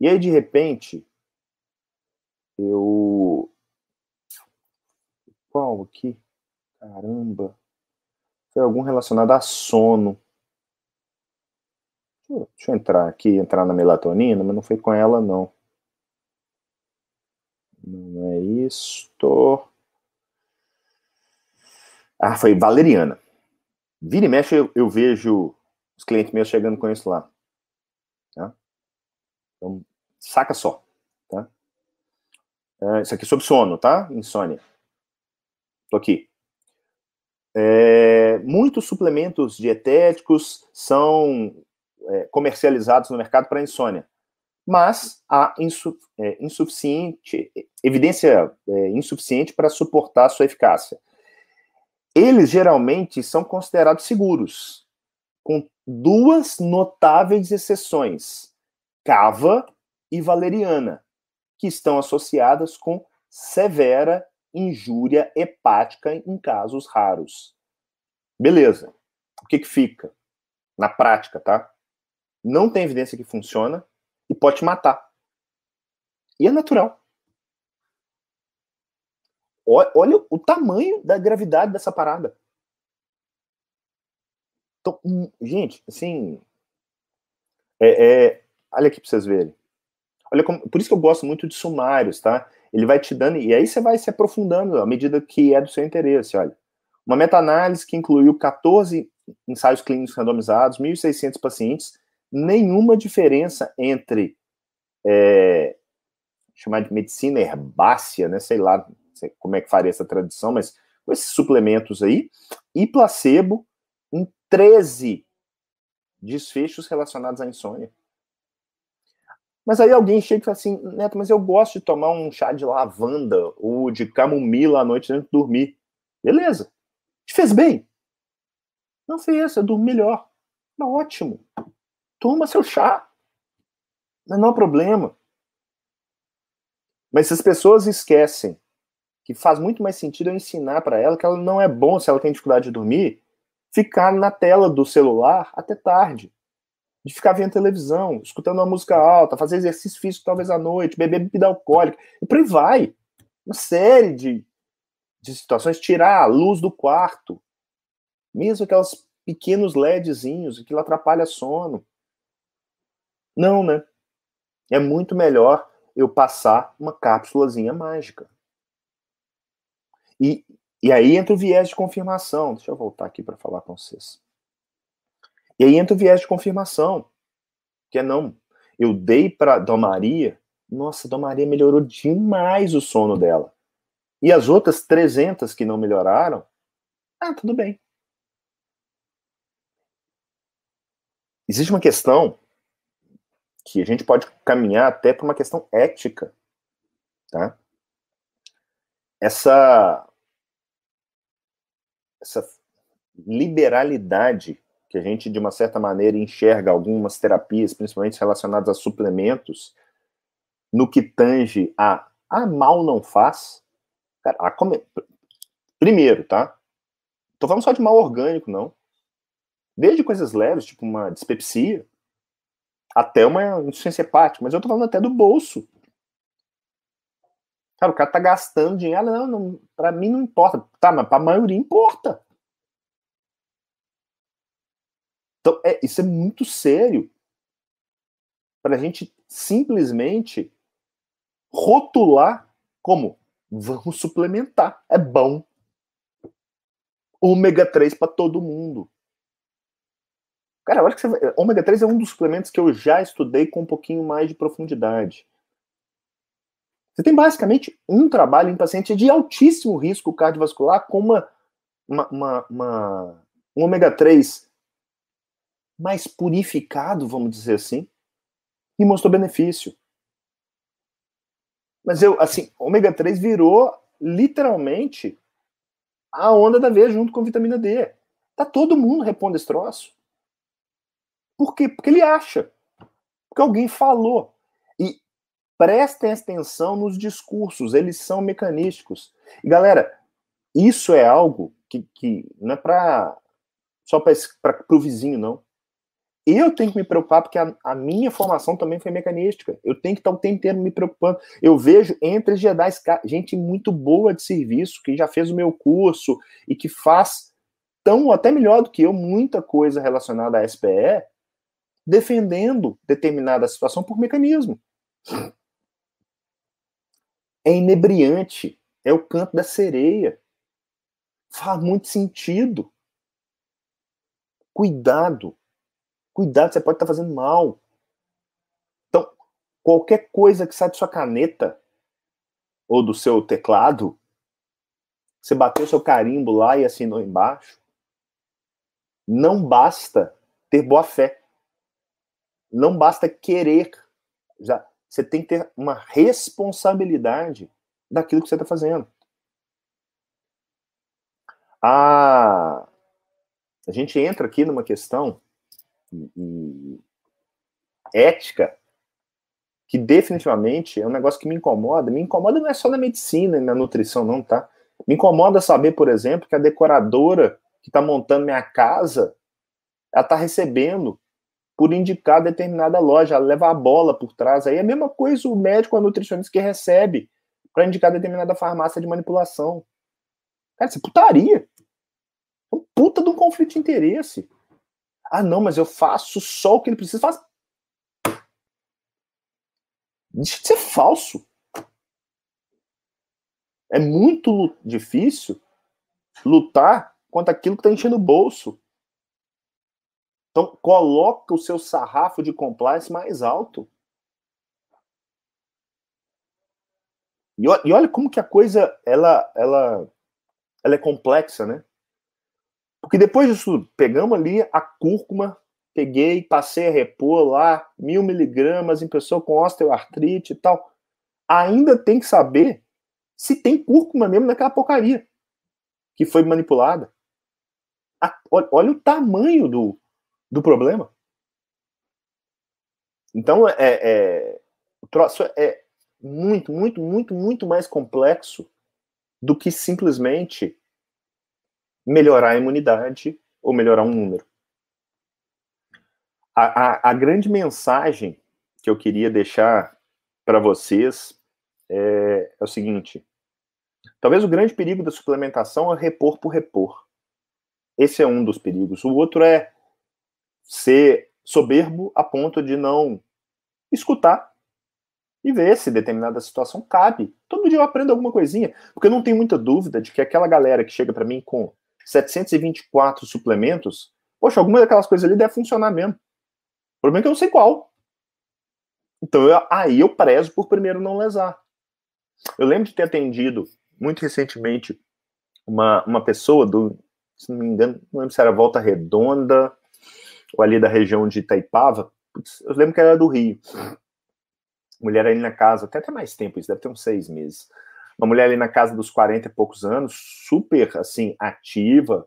E aí, de repente, eu. Qual aqui? Caramba. Foi algum relacionado a sono. Deixa eu entrar aqui, entrar na melatonina, mas não foi com ela, não. Não é isto. Ah, foi valeriana. Vira e mexe, eu, eu vejo os clientes meus chegando com isso lá. Tá? Então, saca só. Tá? É, isso aqui é sobre sono, tá? Insônia. Tô aqui. É, muitos suplementos dietéticos são é, comercializados no mercado para insônia, mas há insu, é, insuficiente evidência é, insuficiente para suportar sua eficácia. Eles geralmente são considerados seguros, com duas notáveis exceções: cava e valeriana, que estão associadas com severa injúria hepática em casos raros. Beleza. O que, que fica? Na prática, tá? Não tem evidência que funciona e pode te matar. E é natural. Olha o tamanho da gravidade dessa parada. Então, hum, gente, assim. É, é, olha aqui para vocês verem. Olha como, por isso que eu gosto muito de sumários, tá? Ele vai te dando, e aí você vai se aprofundando à medida que é do seu interesse, olha. Uma meta-análise que incluiu 14 ensaios clínicos randomizados, 1.600 pacientes, nenhuma diferença entre é, chamar de medicina herbácea, né? Sei lá sei como é que faria essa tradição, mas com esses suplementos aí, e placebo em 13 desfechos relacionados à insônia. Mas aí alguém chega e fala assim, Neto, mas eu gosto de tomar um chá de lavanda ou de camomila à noite antes de dormir. Beleza. Te fez bem? Não fez, eu durmo melhor. Tá ótimo. Toma seu chá. Não há problema. Mas se as pessoas esquecem que faz muito mais sentido eu ensinar para ela que ela não é bom, se ela tem dificuldade de dormir, ficar na tela do celular até tarde de ficar vendo televisão, escutando uma música alta, fazer exercício físico talvez à noite, beber bebida alcoólica, e por aí vai. Uma série de, de situações, tirar a luz do quarto, mesmo aqueles pequenos LEDzinhos, aquilo atrapalha sono. Não, né? É muito melhor eu passar uma cápsulazinha mágica. E, e aí entra o viés de confirmação. Deixa eu voltar aqui para falar com vocês. E aí entra o viés de confirmação, que é não. Eu dei para Dom Maria, nossa, Dom Maria melhorou demais o sono dela. E as outras 300 que não melhoraram, ah, tudo bem. Existe uma questão que a gente pode caminhar até para uma questão ética, tá? Essa essa liberalidade que a gente, de uma certa maneira, enxerga algumas terapias, principalmente relacionadas a suplementos, no que tange a, a mal não faz. Cara, a come... Primeiro, tá? Tô falando só de mal orgânico, não. Desde coisas leves, tipo uma dispepsia, até uma insuficiência hepática, mas eu tô falando até do bolso. Cara, o cara tá gastando dinheiro, ah, não, não para mim não importa. Tá, mas pra maioria importa. Então, é, isso é muito sério para a gente simplesmente rotular como vamos suplementar. É bom. Ômega 3 para todo mundo. Cara, acho que você vai... ômega 3 é um dos suplementos que eu já estudei com um pouquinho mais de profundidade. Você tem basicamente um trabalho em paciente de altíssimo risco cardiovascular com uma, uma, uma, uma um ômega 3 mais purificado, vamos dizer assim, e mostrou benefício. Mas eu, assim, ômega 3 virou literalmente a onda da veia junto com vitamina D. Tá todo mundo repondo esse troço. Por quê? Porque ele acha. Porque alguém falou. E prestem atenção nos discursos, eles são mecanísticos. E galera, isso é algo que, que não é para só para o vizinho, não. Eu tenho que me preocupar porque a, a, minha formação também foi mecanística. Eu tenho que estar o tempo inteiro me preocupando. Eu vejo entre os Jedi gente muito boa de serviço, que já fez o meu curso e que faz tão até melhor do que eu muita coisa relacionada à SPE, defendendo determinada situação por mecanismo. É inebriante. É o canto da sereia. Faz muito sentido. Cuidado. Cuidado, você pode estar fazendo mal. Então, qualquer coisa que sai de sua caneta ou do seu teclado, você bateu seu carimbo lá e assinou embaixo, não basta ter boa fé. Não basta querer. Já, você tem que ter uma responsabilidade daquilo que você está fazendo. A, a gente entra aqui numa questão ética que definitivamente é um negócio que me incomoda. Me incomoda não é só na medicina e na nutrição, não, tá? Me incomoda saber, por exemplo, que a decoradora que está montando minha casa, ela está recebendo por indicar determinada loja, ela leva a bola por trás. Aí é a mesma coisa o médico ou a nutricionista que recebe para indicar determinada farmácia de manipulação. Cara, isso é putaria. É um puta de um conflito de interesse. Ah, não, mas eu faço só o que ele precisa. Faz. Deixa de ser falso. É muito difícil lutar contra aquilo que está enchendo o bolso. Então, coloca o seu sarrafo de compliance mais alto. E, olha como que a coisa ela, ela, ela é complexa, né? Porque depois disso, pegamos ali a cúrcuma, peguei, passei a repor lá, mil miligramas em pessoa com osteoartrite e tal. Ainda tem que saber se tem cúrcuma mesmo naquela porcaria que foi manipulada. olha, olha, o tamanho do, do problema. Então, é, é, o troço é muito, muito, muito, muito mais complexo do que simplesmente melhorar a imunidade ou melhorar um número. A, a, a grande mensagem que eu queria deixar para vocês é, é o seguinte: talvez o grande perigo da suplementação é repor por repor. Esse é um dos perigos. O outro é ser soberbo a ponto de não escutar e ver se determinada situação cabe. Todo dia eu aprendo alguma coisinha, porque eu não tenho muita dúvida de que aquela galera que chega para mim com 724 suplementos, poxa, alguma daquelas coisas ali deve funcionar mesmo. O problema é que eu não sei qual. Então eu, aí eu prezo por primeiro não lesar. Eu lembro de ter atendido muito recentemente uma, uma pessoa do, se não me engano, não lembro se era Volta Redonda ou ali da região de Itaipava. Eu lembro que era do Rio. Mulher ali na casa, até até mais tempo, isso deve ter uns seis meses uma mulher ali na casa dos 40 e poucos anos, super, assim, ativa.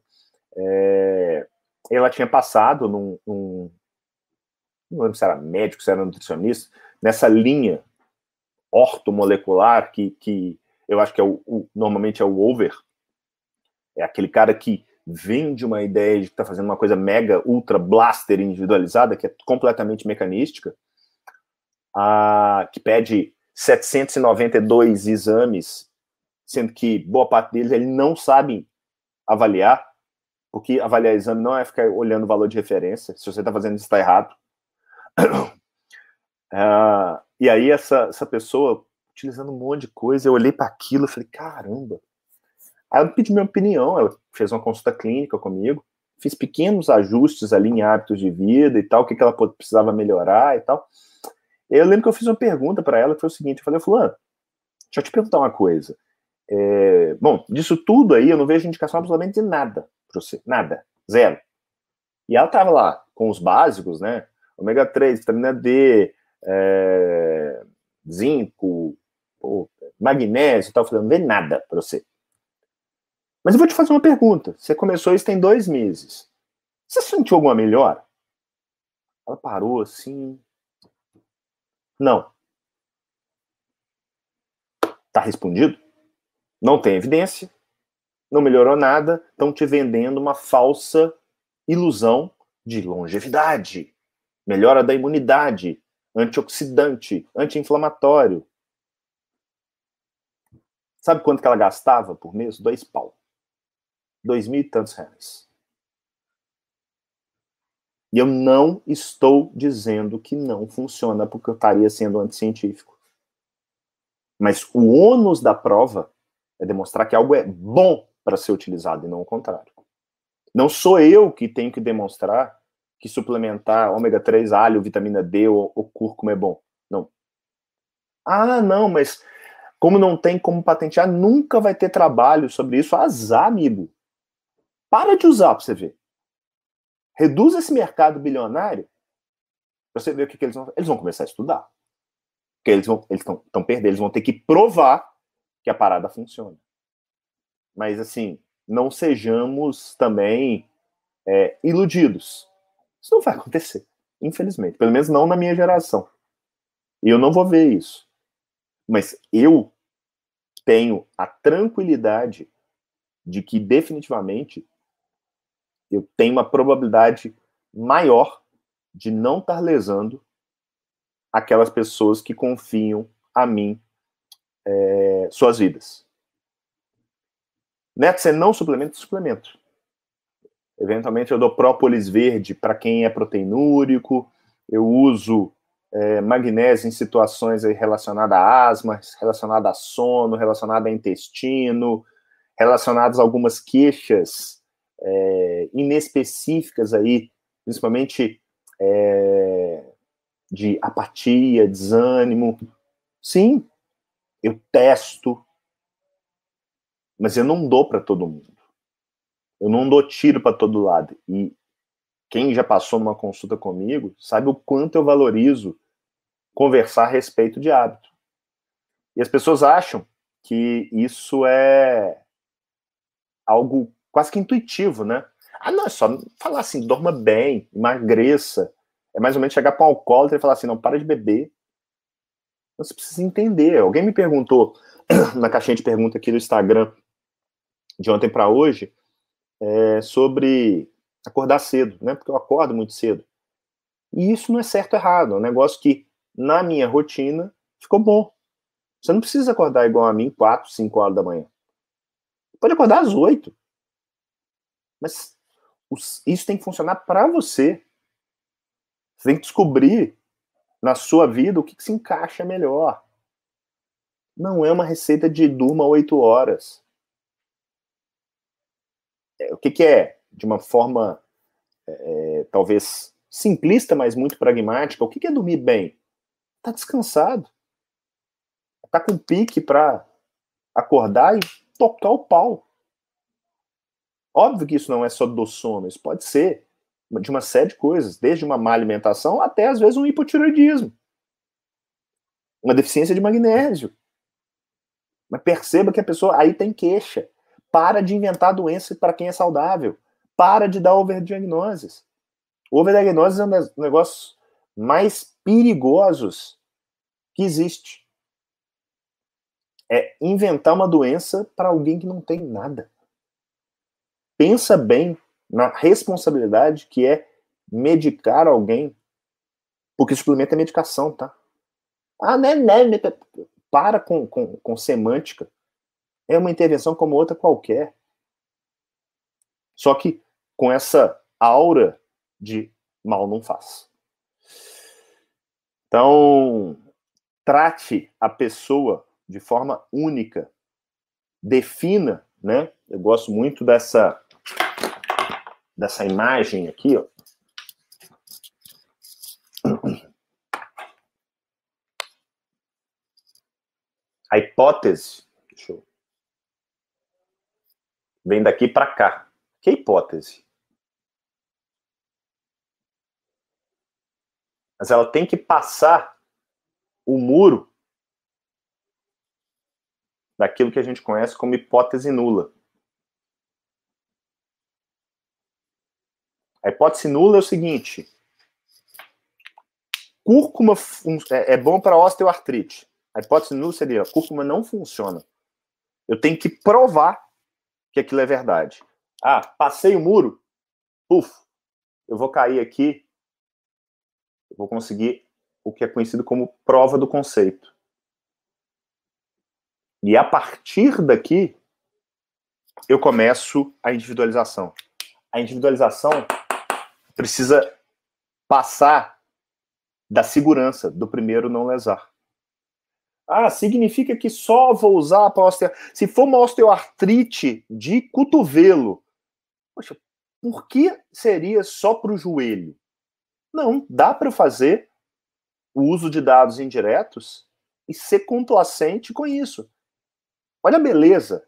É, ela tinha passado num, num, não lembro se era médico, se era nutricionista, nessa linha ortomolecular que, que eu acho que é o, o, normalmente é o over, é aquele cara que vende uma ideia de que está fazendo uma coisa mega, ultra blaster individualizada, que é completamente mecanística, a, que pede 792 exames, sendo que boa parte deles ele não sabe avaliar, porque avaliar exame não é ficar olhando o valor de referência, se você está fazendo isso, está errado. Uh, e aí essa, essa pessoa, utilizando um monte de coisa, eu olhei para aquilo e falei, caramba. Aí ela pediu minha opinião, ela fez uma consulta clínica comigo, fiz pequenos ajustes ali em hábitos de vida e tal, o que, que ela precisava melhorar e tal. Eu lembro que eu fiz uma pergunta para ela que foi o seguinte: eu falei, Fulano, deixa eu te perguntar uma coisa. É, bom, disso tudo aí eu não vejo indicação absolutamente de nada para você, nada, zero. E ela tava lá com os básicos, né? Ômega 3, vitamina D, é, zinco, pô, magnésio e tal. Eu falei, não vê nada para você. Mas eu vou te fazer uma pergunta. Você começou isso tem dois meses. Você sentiu alguma melhora? Ela parou assim, não. Tá respondido? Não tem evidência, não melhorou nada, estão te vendendo uma falsa ilusão de longevidade, melhora da imunidade, antioxidante, anti-inflamatório. Sabe quanto que ela gastava por mês? Dois pau. Dois mil e tantos reais. E eu não estou dizendo que não funciona porque eu estaria sendo anticientífico. Mas o ônus da prova é demonstrar que algo é bom para ser utilizado e não o contrário. Não sou eu que tenho que demonstrar que suplementar ômega 3, alho, vitamina D ou, ou cúrcuma é bom. Não. Ah, não, mas como não tem como patentear, nunca vai ter trabalho sobre isso. Azar, amigo. Para de usar para você ver. Reduz esse mercado bilionário para você ver o que, que, eles vão Eles vão começar a estudar. Porque eles vão eles estão perdendo, eles vão ter que provar que a parada funciona. Mas assim, não sejamos também é, iludidos. Isso não vai acontecer, infelizmente. Pelo menos não na minha geração. E eu não vou ver isso. Mas eu tenho a tranquilidade de que definitivamente eu tenho uma probabilidade maior de não estar lesando aquelas pessoas que confiam a mim é, suas vidas. Neto, você não suplementa, suplemento. Eventualmente eu dou própolis verde para quem é proteinúrico, eu uso é, magnésio em situações relacionadas a asma, relacionadas a sono, relacionadas a intestino, relacionadas a algumas queixas é, inespecíficas aí, principalmente é, de apatia, desânimo. Sim, eu testo, mas eu não dou para todo mundo. Eu não dou tiro para todo lado. E quem já passou numa consulta comigo sabe o quanto eu valorizo conversar a respeito de hábito. E as pessoas acham que isso é algo quase que intuitivo, né? Ah, não, é só falar assim, dorma bem, emagreça. É mais ou menos chegar para um alcoólatra e falar assim, não, para de beber. Você precisa entender. Alguém me perguntou na caixinha de pergunta aqui do Instagram de ontem para hoje é, sobre acordar cedo, né? Porque eu acordo muito cedo. E isso não é certo ou errado, é um negócio que na minha rotina ficou bom. Você não precisa acordar igual a mim 4, 5 horas da manhã. Pode acordar às 8. Mas isso tem que funcionar para você. Você tem que descobrir na sua vida o que, que se encaixa melhor. Não é uma receita de durma 8 horas. É, o que, que, é, de uma forma é, é, talvez simplista, mas muito pragmática, o que, que é dormir bem? Tá descansado. Tá com pique para acordar e tocar o pau. Óbvio que isso não é só do sono, isso pode ser de uma série de coisas, desde uma má alimentação até às vezes um hipotiroidismo, uma deficiência de magnésio. Mas perceba que a pessoa aí tem queixa. Para de inventar doença para quem é saudável. Para de dar overdiagnoses. Overdiagnoses é um dos negócios mais perigosos que existe. É inventar uma doença para alguém que não tem nada. Pensa bem na responsabilidade que é medicar alguém, porque suplemento é medicação, tá? Ah, né, né, né para com, com, com semântica é uma intervenção como outra qualquer. Só que com essa aura de mal não faz. Então, trate a pessoa de forma única. Defina, né? Eu gosto muito dessa dessa imagem aqui, ó. A hipótese vem daqui para cá. Que hipótese? Mas ela tem que passar o muro daquilo que a gente conhece como hipótese nula. A hipótese nula é o seguinte: cúrcuma é, é bom para osteoartrite. A hipótese número seria: cúrcuma não funciona. Eu tenho que provar que aquilo é verdade. Ah, passei o muro, puf, eu vou cair aqui, eu vou conseguir o que é conhecido como prova do conceito. E a partir daqui, eu começo a individualização. A individualização precisa passar da segurança do primeiro não lesar. Ah, significa que só vou usar para osteo... Se for uma osteoartrite de cotovelo, poxa, por que seria só para o joelho? Não, dá para fazer o uso de dados indiretos e ser complacente com isso. Olha a beleza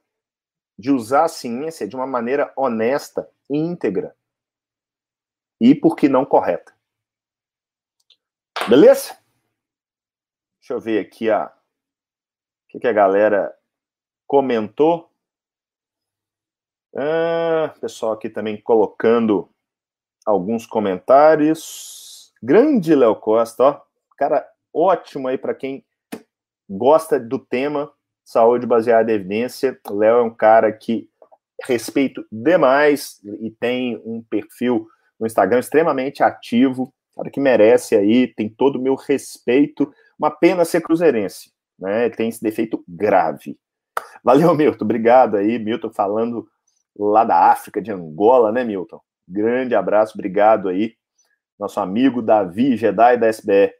de usar a ciência de uma maneira honesta, íntegra e, por que não, correta. Beleza? Deixa eu ver aqui a... o que, que a galera comentou. Ah, pessoal aqui também colocando alguns comentários. Grande Léo Costa, ó. Cara, ótimo aí para quem gosta do tema saúde baseada em evidência. Léo é um cara que respeito demais e tem um perfil no Instagram extremamente ativo, cara que merece aí, tem todo o meu respeito. Uma pena ser cruzeirense, né? Tem esse defeito grave. Valeu, Milton. Obrigado aí, Milton, falando lá da África, de Angola, né, Milton? Grande abraço, obrigado aí. Nosso amigo Davi, Jedi da SBR.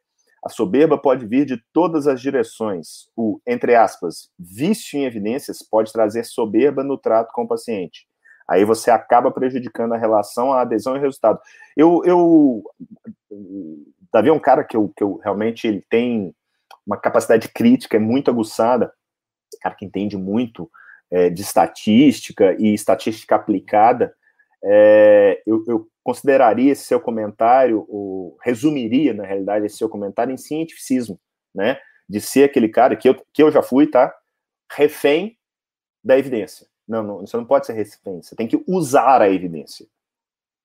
A soberba pode vir de todas as direções. O, entre aspas, vício em evidências pode trazer soberba no trato com o paciente. Aí você acaba prejudicando a relação, a adesão e o resultado. Eu, eu Davi é um cara que eu, que eu realmente ele tem uma capacidade crítica, é muito aguçada, cara que entende muito é, de estatística e estatística aplicada. É, eu, eu, consideraria esse seu comentário, ou resumiria, na realidade, esse seu comentário em cientificismo, né? De ser aquele cara que eu, que eu já fui, tá? Refém da evidência. Não, não, você não pode ser refém, você tem que usar a evidência.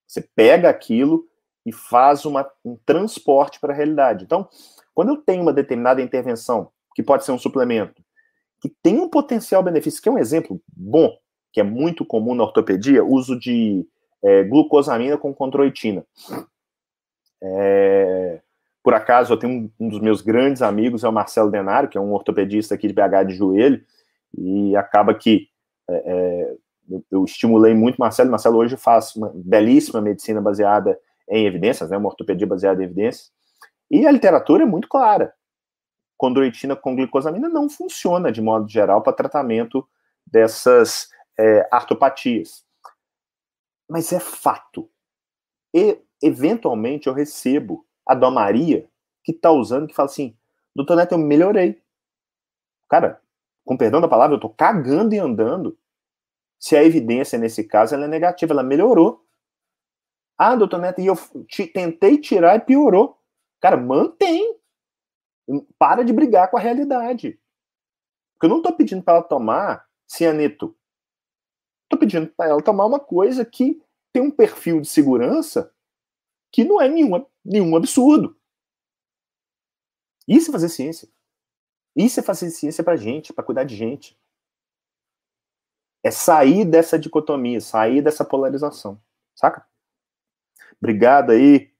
Você pega aquilo e faz uma, um transporte para a realidade. Então, quando eu tenho uma determinada intervenção, que pode ser um suplemento, que tem um potencial benefício, que é um exemplo bom, que é muito comum na ortopedia, uso de é, glucosamina com controitina. É, por acaso, eu tenho um, um, dos meus grandes amigos, é o Marcelo Denário, que é um ortopedista aqui de BH de joelho, e acaba que é, é, eu, eu, estimulei muito Marcelo. Marcelo hoje faz uma belíssima medicina baseada em evidências, né, uma ortopedia baseada em evidências, e a literatura é muito clara. Condroitina com glucosamina não funciona, de modo geral, para tratamento dessas é, artopatias mas é fato. E, eventualmente, eu recebo a Dó Maria, que está usando, que fala assim, doutor Neto, eu melhorei. Cara, com perdão da palavra, eu estou cagando e andando. Se a evidência, nesse caso, ela é negativa, ela melhorou. Ah, doutor Neto, e eu tentei tirar e piorou. Cara, mantém. Para de brigar com a realidade. Porque eu não estou pedindo para ela tomar cianeto. Estou pedindo para ela tomar uma coisa que tem um perfil de segurança que não é nenhum, nenhum absurdo. Isso é fazer ciência. Isso é fazer ciência para gente, para cuidar de gente. É sair dessa dicotomia, sair dessa polarização. Saca? Obrigado aí,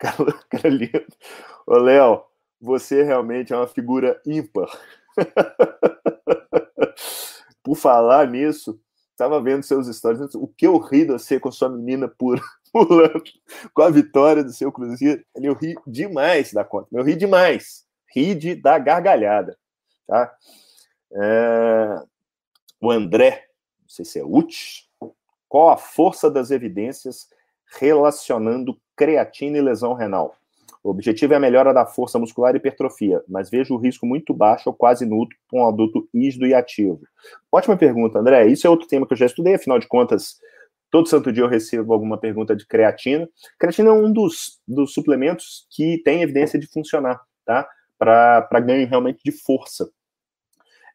Carolina. Ô, Léo, você realmente é uma figura ímpar. Por falar nisso, Estava vendo seus stories, o que eu ri de você com sua menina pura, pulando com a vitória do seu Cruzeiro. Eu ri demais da conta, eu ri demais. Ri de dar gargalhada. Tá? É... O André, não sei se é útil, qual a força das evidências relacionando creatina e lesão renal? O objetivo é a melhora da força muscular e hipertrofia, mas vejo o risco muito baixo ou quase nulo com um adulto rígido e ativo. Ótima pergunta, André. Isso é outro tema que eu já estudei, afinal de contas, todo santo dia eu recebo alguma pergunta de creatina. Creatina é um dos, dos suplementos que tem evidência de funcionar, tá? Para ganho realmente de força.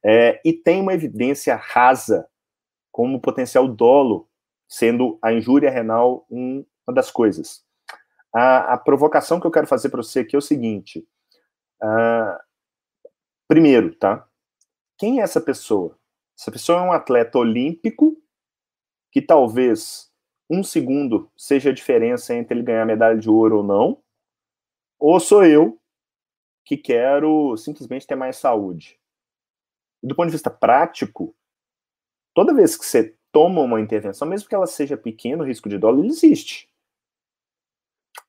É, e tem uma evidência rasa como potencial dolo, sendo a injúria renal uma das coisas a, a provocação que eu quero fazer para você aqui é o seguinte: uh, Primeiro, tá? Quem é essa pessoa? Essa pessoa é um atleta olímpico que talvez um segundo seja a diferença entre ele ganhar medalha de ouro ou não, ou sou eu que quero simplesmente ter mais saúde. do ponto de vista prático, toda vez que você toma uma intervenção, mesmo que ela seja pequena, o risco de dolo existe.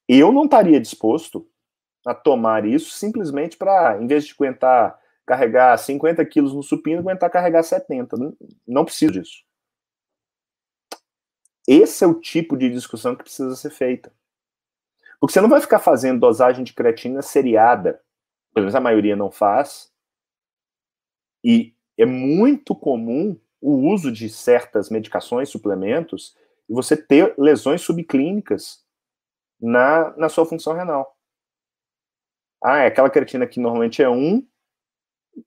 Eu não estaria disposto a tomar isso simplesmente para, em vez de aguentar carregar 50 quilos no supino, aguentar carregar 70. Não, não preciso disso. Esse é o tipo de discussão que precisa ser feita. Porque você não vai ficar fazendo dosagem de creatina seriada. Pelo menos a maioria não faz. E é muito comum o uso de certas medicações, suplementos, e você ter lesões subclínicas na, na sua função renal. Ah, é aquela creatina que normalmente é 1,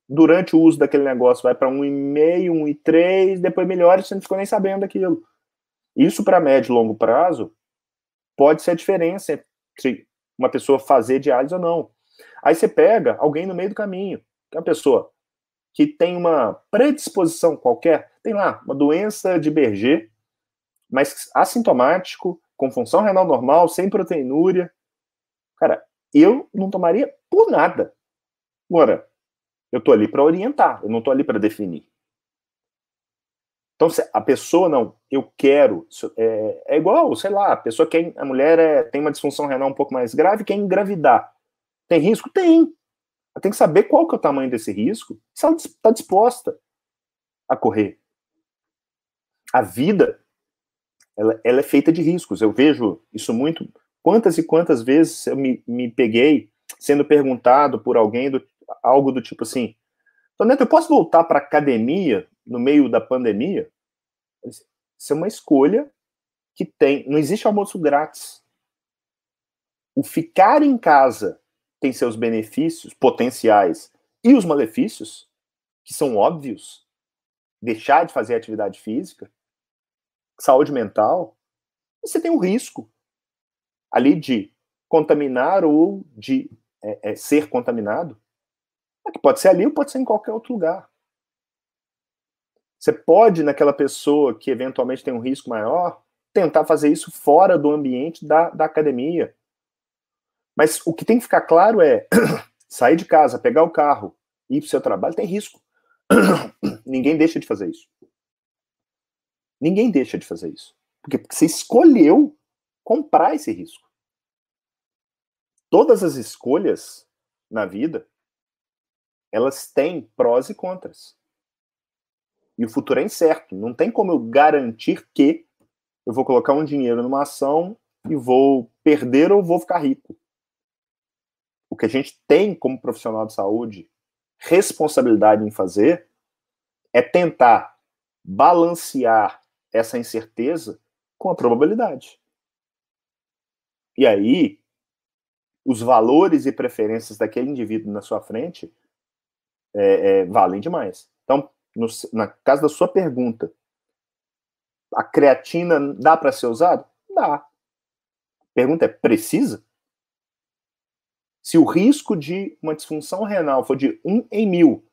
durante o uso daquele negócio vai para 1,5, 1,3, depois melhora e você não ficou nem sabendo daquilo. Isso para médio e longo prazo pode ser a diferença entre uma pessoa fazer diálise ou não. Aí você pega alguém no meio do caminho, que é uma pessoa que tem uma predisposição qualquer, tem lá uma doença de Berger, mas assintomático, com função renal normal, sem proteinúria. Cara, eu não tomaria por nada. Agora, eu tô ali para orientar, eu não tô ali para definir. Então, a pessoa não, eu quero, é, é, igual, sei lá, a pessoa quer, a mulher é, tem uma disfunção renal um pouco mais grave, quer engravidar. Tem risco? Tem. Ela tem que saber qual que é o tamanho desse risco, se ela está disposta a correr. A vida, ela, ela, é feita de riscos. Eu vejo isso muito. Quantas e quantas vezes eu me, me peguei sendo perguntado por alguém do, algo do tipo assim: Toneto, eu posso voltar para academia no meio da pandemia? Isso é uma escolha que tem. Não existe almoço grátis. O ficar em casa tem seus benefícios potenciais e os malefícios, que são óbvios. Deixar de fazer atividade física, saúde mental, você tem um risco ali de contaminar ou de é, é, ser contaminado. Que pode ser ali ou pode ser em qualquer outro lugar. Você pode, naquela pessoa que eventualmente tem um risco maior, tentar fazer isso fora do ambiente da, da academia. Mas o que tem que ficar claro é sair de casa, pegar o carro, ir para o seu trabalho, tem risco. Ninguém deixa de fazer isso. Ninguém deixa de fazer isso. Porque você escolheu comprar esse risco. Todas as escolhas na vida, elas têm prós e contras. E o futuro é incerto. Não tem como eu garantir que eu vou colocar um dinheiro numa ação e vou perder ou vou ficar rico. O que a gente tem como profissional de saúde responsabilidade em fazer é tentar balancear essa incerteza com a probabilidade. E aí, os valores e preferências daquele indivíduo na sua frente é, é, valem demais. Então, no, na casa da sua pergunta, a creatina dá para ser usada? Dá. A pergunta é: precisa? Se o risco de uma disfunção renal for de 1 em mil,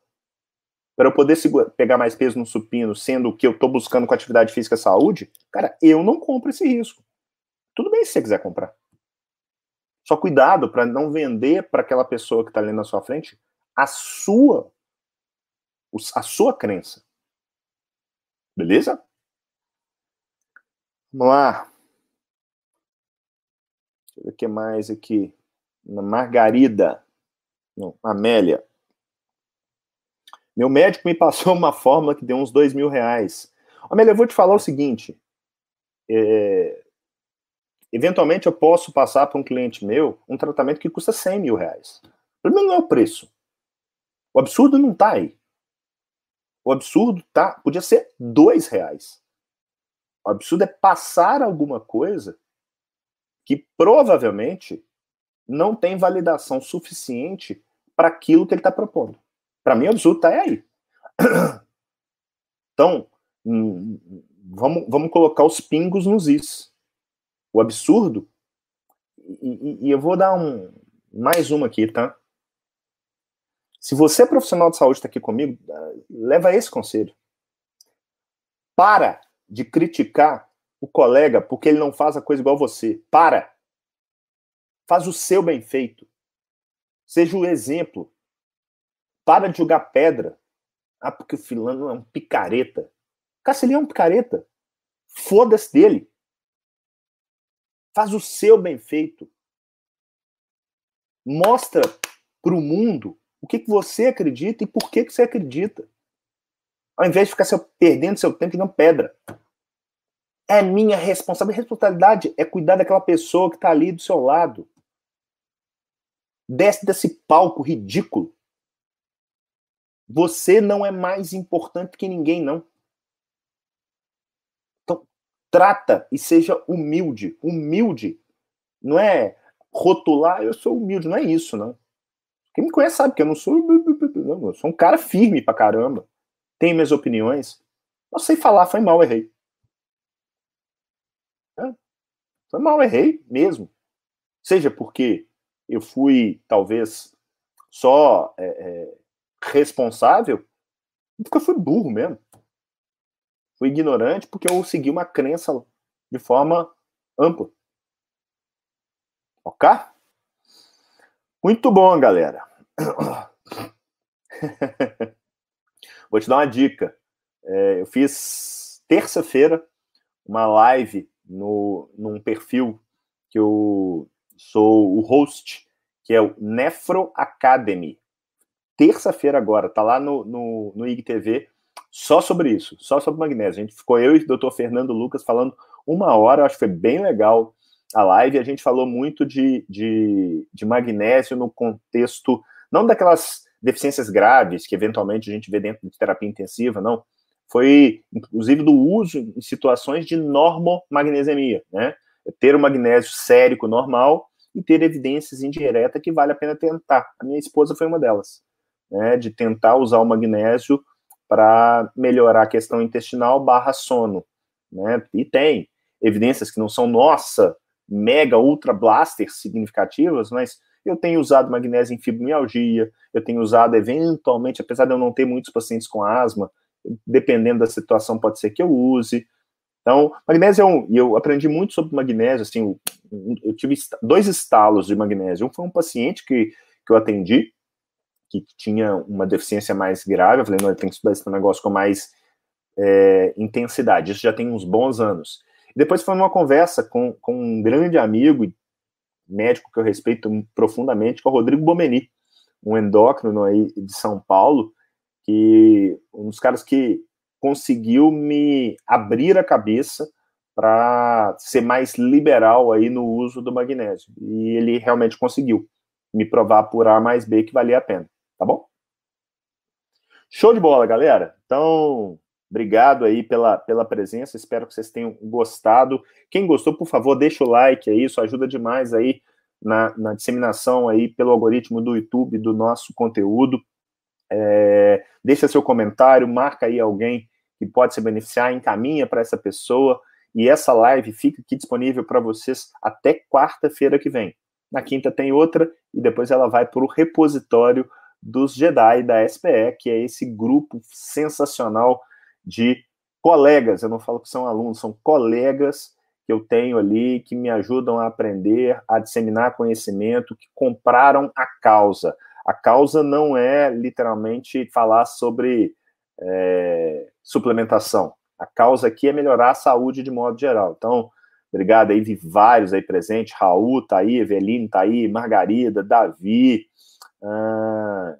para eu poder pegar mais peso no supino, sendo que eu estou buscando com atividade física saúde, cara, eu não compro esse risco. Tudo bem se você quiser comprar. Só cuidado para não vender para aquela pessoa que está ali na sua frente a sua a sua crença. Beleza? Vamos lá. Deixa eu ver o que mais aqui. Margarida. Não, Amélia. Meu médico me passou uma fórmula que deu uns dois mil reais. Amélia, eu vou te falar o seguinte. É, eventualmente eu posso passar para um cliente meu um tratamento que custa 100 mil reais. O problema não é o preço. O absurdo não está aí. O absurdo tá, podia ser dois reais. O absurdo é passar alguma coisa que provavelmente não tem validação suficiente para aquilo que ele está propondo. Para mim, o absurdo está aí. Então, hum, vamos, vamos colocar os pingos nos is. O absurdo, e, e, eu vou dar um, mais uma aqui, tá? Se você é profissional de saúde está aqui comigo, leva esse conselho. Para de criticar o colega porque ele não faz a coisa igual você. Para. Faz o seu bem feito. Seja o exemplo. Para de jogar pedra. Ah, porque o filano é um picareta. Cacilhão é um picareta. Foda-se dele. Faz o seu bem feito. Mostra para o mundo o que, que você acredita e por que, que você acredita. Ao invés de ficar seu, perdendo seu tempo e não pedra. É minha responsabilidade. Responsabilidade é cuidar daquela pessoa que está ali do seu lado. Desce desse palco ridículo. Você não é mais importante que ninguém, não. Então, trata e seja humilde. Humilde não é rotular, eu sou humilde, não é isso, não. Quem me conhece sabe que eu não sou. Não, eu sou um cara firme pra caramba. Tenho minhas opiniões. Não sei falar, foi mal, errei. É, foi mal, errei mesmo. Seja porque eu fui, talvez, só é, é, responsável, porque eu fui burro mesmo. Fui ignorante porque eu segui uma crença de forma ampla. Ok? Muito bom, galera. Vou te dar uma dica. É, eu fiz terça-feira uma live no, num perfil que eu sou o host, que é o Nefro Academy. Terça-feira agora, tá lá no, no, no IGTV, só sobre isso, só sobre magnésio. A gente ficou eu e o Dr. Fernando Lucas falando uma hora, acho que foi bem legal a live. A gente falou muito de, de, de magnésio no contexto, não daquelas deficiências graves que eventualmente a gente vê dentro de terapia intensiva, não. Foi, inclusive, do uso em situações de normomagnesemia, né? Ter o magnésio sérico normal e ter evidências indiretas que vale a pena tentar. A minha esposa foi uma delas, né? De tentar usar o magnésio para melhorar a questão intestinal barra sono, né? E tem evidências que não são, nossa, mega ultra blasters significativas, mas eu tenho usado magnésio em fibromialgia, eu tenho usado eventualmente, apesar de eu não ter muitos pacientes com asma, dependendo da situação, pode ser que eu use. Então, magnésio é um, e eu aprendi muito sobre magnésio, assim, eu tive dois estalos de magnésio. Um foi um paciente que, que eu atendi, que tinha uma deficiência mais grave, eu falei, não, tenho que estudar esse negócio com mais é, intensidade, isso já tem uns bons anos. Depois foi uma conversa com, com um grande amigo, médico que eu respeito profundamente, que é o Rodrigo Bomeni, um endócrino aí de São Paulo, que um dos caras que conseguiu me abrir a cabeça para ser mais liberal aí no uso do magnésio. E ele realmente conseguiu me provar por A mais B que valia a pena, tá bom? Show de bola, galera. Então, obrigado aí pela, pela presença, espero que vocês tenham gostado. Quem gostou, por favor, deixa o like aí, isso ajuda demais aí na, na disseminação aí pelo algoritmo do YouTube do nosso conteúdo. É, deixa seu comentário, marca aí alguém que pode se beneficiar, encaminha para essa pessoa. E essa live fica aqui disponível para vocês até quarta-feira que vem. Na quinta tem outra, e depois ela vai para o repositório dos Jedi da SPE, que é esse grupo sensacional de colegas. Eu não falo que são alunos, são colegas que eu tenho ali que me ajudam a aprender, a disseminar conhecimento, que compraram a causa. A causa não é literalmente falar sobre é, suplementação. A causa aqui é melhorar a saúde de modo geral. Então, obrigado aí, vi vários aí presentes. Raul tá aí, Eveline tá aí, Margarida, Davi, ah,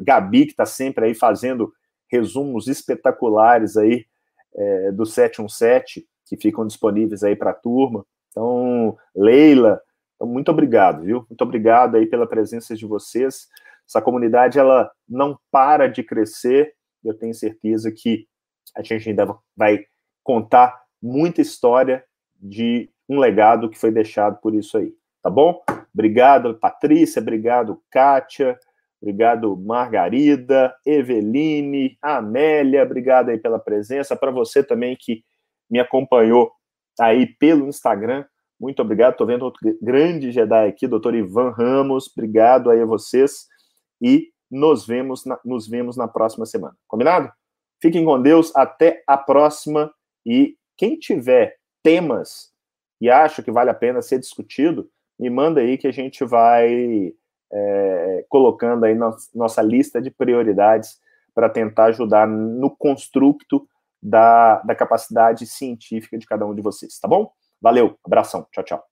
Gabi, que tá sempre aí fazendo resumos espetaculares aí é, do 717, que ficam disponíveis aí para a turma. Então, Leila, então, muito obrigado, viu? Muito obrigado aí pela presença de vocês. Essa comunidade, ela não para de crescer. Eu tenho certeza que a gente ainda vai contar muita história de um legado que foi deixado por isso aí, tá bom? Obrigado, Patrícia, obrigado, Kátia, obrigado, Margarida, Eveline, Amélia, obrigado aí pela presença. Para você também que me acompanhou aí pelo Instagram, muito obrigado. Estou vendo outro grande Jedi aqui, doutor Ivan Ramos. Obrigado aí a vocês. E nos vemos na, nos vemos na próxima semana. Combinado? Fiquem com Deus, até a próxima. E quem tiver temas e acha que vale a pena ser discutido, me manda aí que a gente vai é, colocando aí na nossa lista de prioridades para tentar ajudar no construto da, da capacidade científica de cada um de vocês, tá bom? Valeu, abração, tchau, tchau.